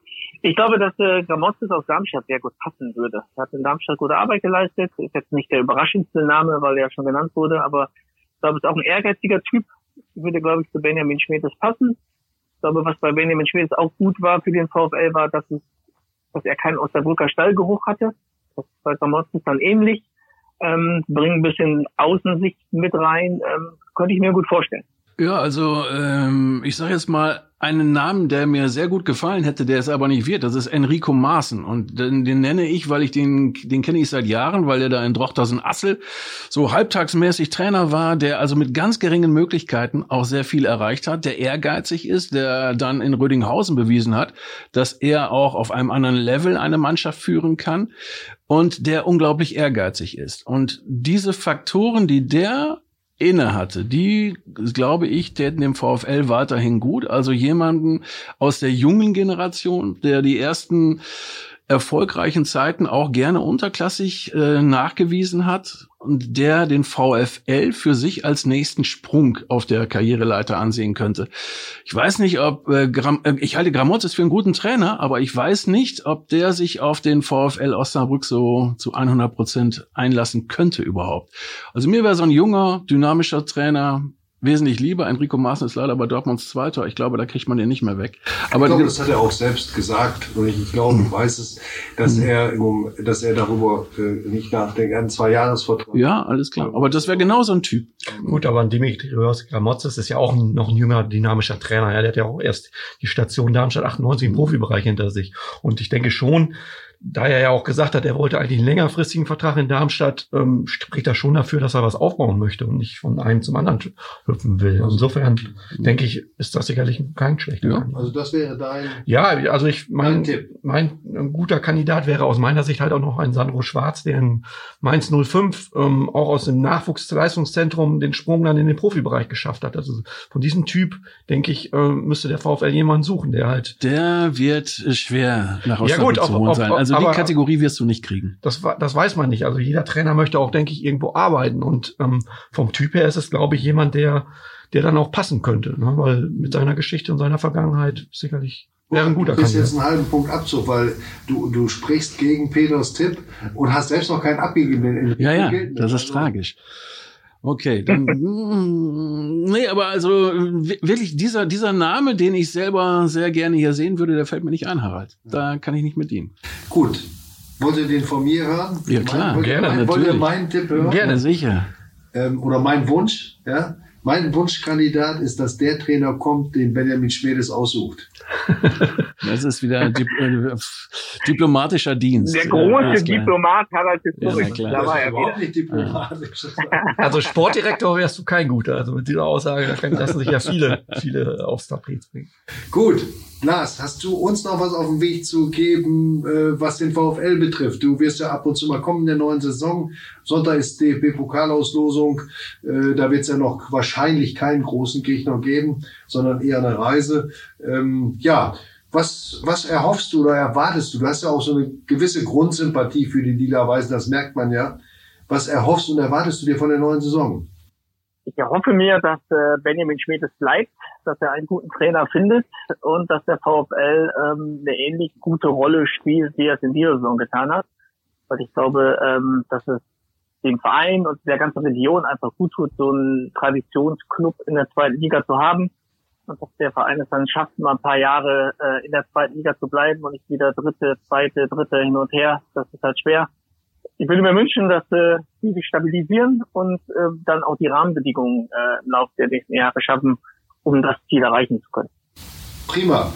Ich glaube, dass äh, Gramozis aus Darmstadt sehr gut passen würde. Er hat in Darmstadt gute Arbeit geleistet. Ist jetzt nicht der überraschendste Name, weil er schon genannt wurde, aber ich glaube, ist auch ein ehrgeiziger Typ. Würde, glaube ich, zu Benjamin Schmiedes passen. Ich glaube, was bei Benjamin Schmiedes auch gut war für den VfL war, dass, es, dass er keinen Osnabrücker Stallgeruch hatte. Das ist bei Gramozis dann ähnlich. Ähm, bringen ein bisschen Außensicht mit rein. Ähm, könnte ich mir gut vorstellen. Ja, also ähm, ich sage jetzt mal einen Namen, der mir sehr gut gefallen hätte, der es aber nicht wird. Das ist Enrico Maaßen und den, den nenne ich, weil ich den den kenne ich seit Jahren, weil er da in Drochtersen Assel so halbtagsmäßig Trainer war, der also mit ganz geringen Möglichkeiten auch sehr viel erreicht hat, der ehrgeizig ist, der dann in Rödinghausen bewiesen hat, dass er auch auf einem anderen Level eine Mannschaft führen kann und der unglaublich ehrgeizig ist. Und diese Faktoren, die der inne hatte, die, glaube ich, täten dem VfL weiterhin gut. Also jemanden aus der jungen Generation, der die ersten erfolgreichen Zeiten auch gerne unterklassig äh, nachgewiesen hat und der den VfL für sich als nächsten Sprung auf der Karriereleiter ansehen könnte. Ich weiß nicht, ob äh, Gram, äh, ich halte Gramozis für einen guten Trainer, aber ich weiß nicht, ob der sich auf den VfL Osnabrück so zu 100 Prozent einlassen könnte überhaupt. Also mir wäre so ein junger, dynamischer Trainer wesentlich lieber. Enrico Maaßen ist leider bei Dortmunds Zweiter. Ich glaube, da kriegt man den nicht mehr weg. Aber ich glaube, das hat er auch selbst gesagt. Und ich, ich glaube, ich weiß es, dass mhm. er, dass er darüber äh, nicht nachdenkt. Er hat einen Zwei-Jahres-Vertrag. Ja, alles klar. Aber das wäre genau so ein Typ. Gut, aber ein Dimitrios Gramotzes ist ja auch ein, noch ein junger, dynamischer Trainer. Ja, der hat ja auch erst die Station Darmstadt 98 im Profibereich hinter sich. Und ich denke schon, da er ja auch gesagt hat, er wollte eigentlich einen längerfristigen Vertrag in Darmstadt, ähm, spricht er schon dafür, dass er was aufbauen möchte und nicht von einem zum anderen hüpfen will. Insofern denke ich, ist das sicherlich kein schlechter ja, Also das wäre dein Ja, also ich mein, mein ein guter Kandidat wäre aus meiner Sicht halt auch noch ein Sandro Schwarz, der in Mainz 05 ähm, auch aus dem Nachwuchsleistungszentrum den Sprung dann in den Profibereich geschafft hat. Also von diesem Typ, denke ich, äh, müsste der VfL jemanden suchen, der halt Der wird schwer nach Osnabrück ja, gut, zu holen sein. Also also die Kategorie wirst du nicht kriegen. Das, das weiß man nicht. Also jeder Trainer möchte auch, denke ich, irgendwo arbeiten. Und ähm, vom Typ her ist es, glaube ich, jemand, der, der dann auch passen könnte. Ne? Weil mit seiner Geschichte und seiner Vergangenheit sicherlich wäre ein guter Du bist jetzt einen halben Punkt Abzug, weil du, du sprichst gegen Peters Tipp und hast selbst noch keinen abgegeben. Ja, ja, das ist also, tragisch. Okay, dann *laughs* nee, aber also wirklich dieser dieser Name, den ich selber sehr gerne hier sehen würde, der fällt mir nicht ein, Harald. Da kann ich nicht mit dienen. Gut. Wollt ihr den von mir hören? Ja klar, wollt gerne. Ihr, mein, wollt ihr meinen Tipp hören? Gerne, sicher. Ähm, oder mein Wunsch, ja? Mein Wunschkandidat ist, dass der Trainer kommt, den Benjamin Schmedes aussucht. *laughs* Das ist wieder Dip äh, diplomatischer Dienst. Der große Diplomat Harald Historik. Ja, da war er überhaupt nicht diplomatisch. *laughs* Also Sportdirektor wärst du kein guter. Also mit dieser Aussage da lassen sich ja viele, viele aufs Tapet bringen. Gut. Lars, hast du uns noch was auf den Weg zu geben, äh, was den VfL betrifft? Du wirst ja ab und zu mal kommen in der neuen Saison. Sonntag ist DFB-Pokalauslosung. Äh, da wird es ja noch wahrscheinlich keinen großen Gegner geben, sondern eher eine Reise. Ähm, ja, was, was erhoffst du oder erwartest du? Du hast ja auch so eine gewisse Grundsympathie für die Lila Weisen, das merkt man ja. Was erhoffst und erwartest du dir von der neuen Saison? Ich erhoffe mir, dass äh, Benjamin Schmiedes bleibt, dass er einen guten Trainer findet und dass der VfL ähm, eine ähnlich gute Rolle spielt, wie er es in dieser Saison getan hat. Weil ich glaube, ähm, dass es dem Verein und der ganzen Region einfach gut tut, so einen Traditionsclub in der zweiten Liga zu haben. Und dass der Verein es dann schafft, mal ein paar Jahre äh, in der zweiten Liga zu bleiben und nicht wieder dritte, zweite, dritte hin und her. Das ist halt schwer ich würde mir wünschen, dass äh, sich stabilisieren und äh, dann auch die Rahmenbedingungen äh, im Laufe der nächsten Jahre schaffen, um das Ziel erreichen zu können. Prima.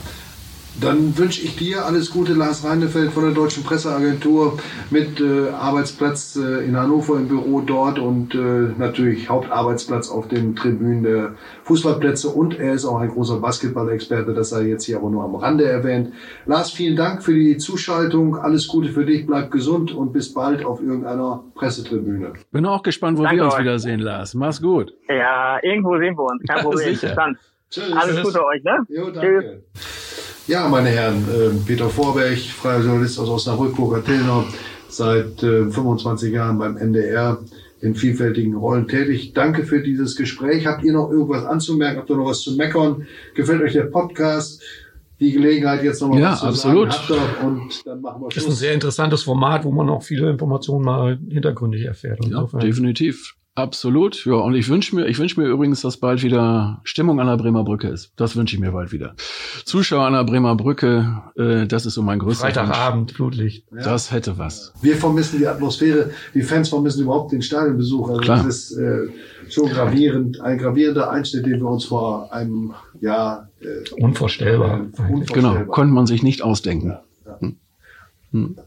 Dann wünsche ich dir alles Gute, Lars Reinefeld von der Deutschen Presseagentur mit äh, Arbeitsplatz äh, in Hannover im Büro dort und äh, natürlich Hauptarbeitsplatz auf den Tribünen der Fußballplätze und er ist auch ein großer Basketball-Experte, das sei jetzt hier aber nur am Rande erwähnt. Lars, vielen Dank für die Zuschaltung, alles Gute für dich, bleib gesund und bis bald auf irgendeiner Pressetribüne. Bin auch gespannt, wo Danke wir uns euch. wiedersehen, Lars. Mach's gut. Ja, irgendwo sehen wir uns, kein *laughs* Problem. Tschüss. Alles Gute euch, ne? Jo, danke. Tschüss. Ja, meine Herren, äh, Peter Vorberg, freier Journalist aus Osnabrück, Tilner, seit äh, 25 Jahren beim NDR in vielfältigen Rollen tätig. Danke für dieses Gespräch. Habt ihr noch irgendwas anzumerken? Habt ihr noch was zu meckern? Gefällt euch der Podcast? die Gelegenheit jetzt nochmal Ja, was zu absolut. sagen habt ihr und dann machen wir Das ist ein sehr interessantes Format, wo man auch viele Informationen mal hintergründig erfährt. Ja, definitiv. Absolut. Ja, und ich wünsche mir, ich wünsche mir übrigens, dass bald wieder Stimmung an der Bremer Brücke ist. Das wünsche ich mir bald wieder. Zuschauer an der Bremer Brücke, äh, das ist so mein größter Freitagabend, Flutlicht. Wunsch. Das hätte was. Wir vermissen die Atmosphäre, die Fans vermissen überhaupt den Stadionbesuch. Also Klar. das ist äh, schon gravierend, ein gravierender Einschnitt, den wir uns vor einem Jahr äh, Unvorstellbar. unvorstellbar. Genau, konnte man sich nicht ausdenken.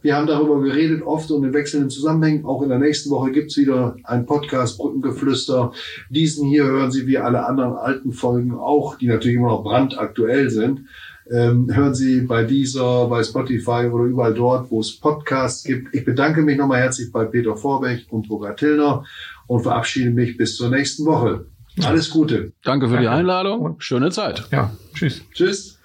Wir haben darüber geredet, oft und in wechselnden Zusammenhängen. Auch in der nächsten Woche gibt's wieder einen Podcast Brückengeflüster. Diesen hier hören Sie wie alle anderen alten Folgen auch, die natürlich immer noch brandaktuell sind. Ähm, hören Sie bei dieser, bei Spotify oder überall dort, wo es Podcasts gibt. Ich bedanke mich nochmal herzlich bei Peter Vorbeck und Burkhard Tillner und verabschiede mich bis zur nächsten Woche. Alles Gute. Danke für die. Einladung. Und- Schöne Zeit. Ja, tschüss. Tschüss.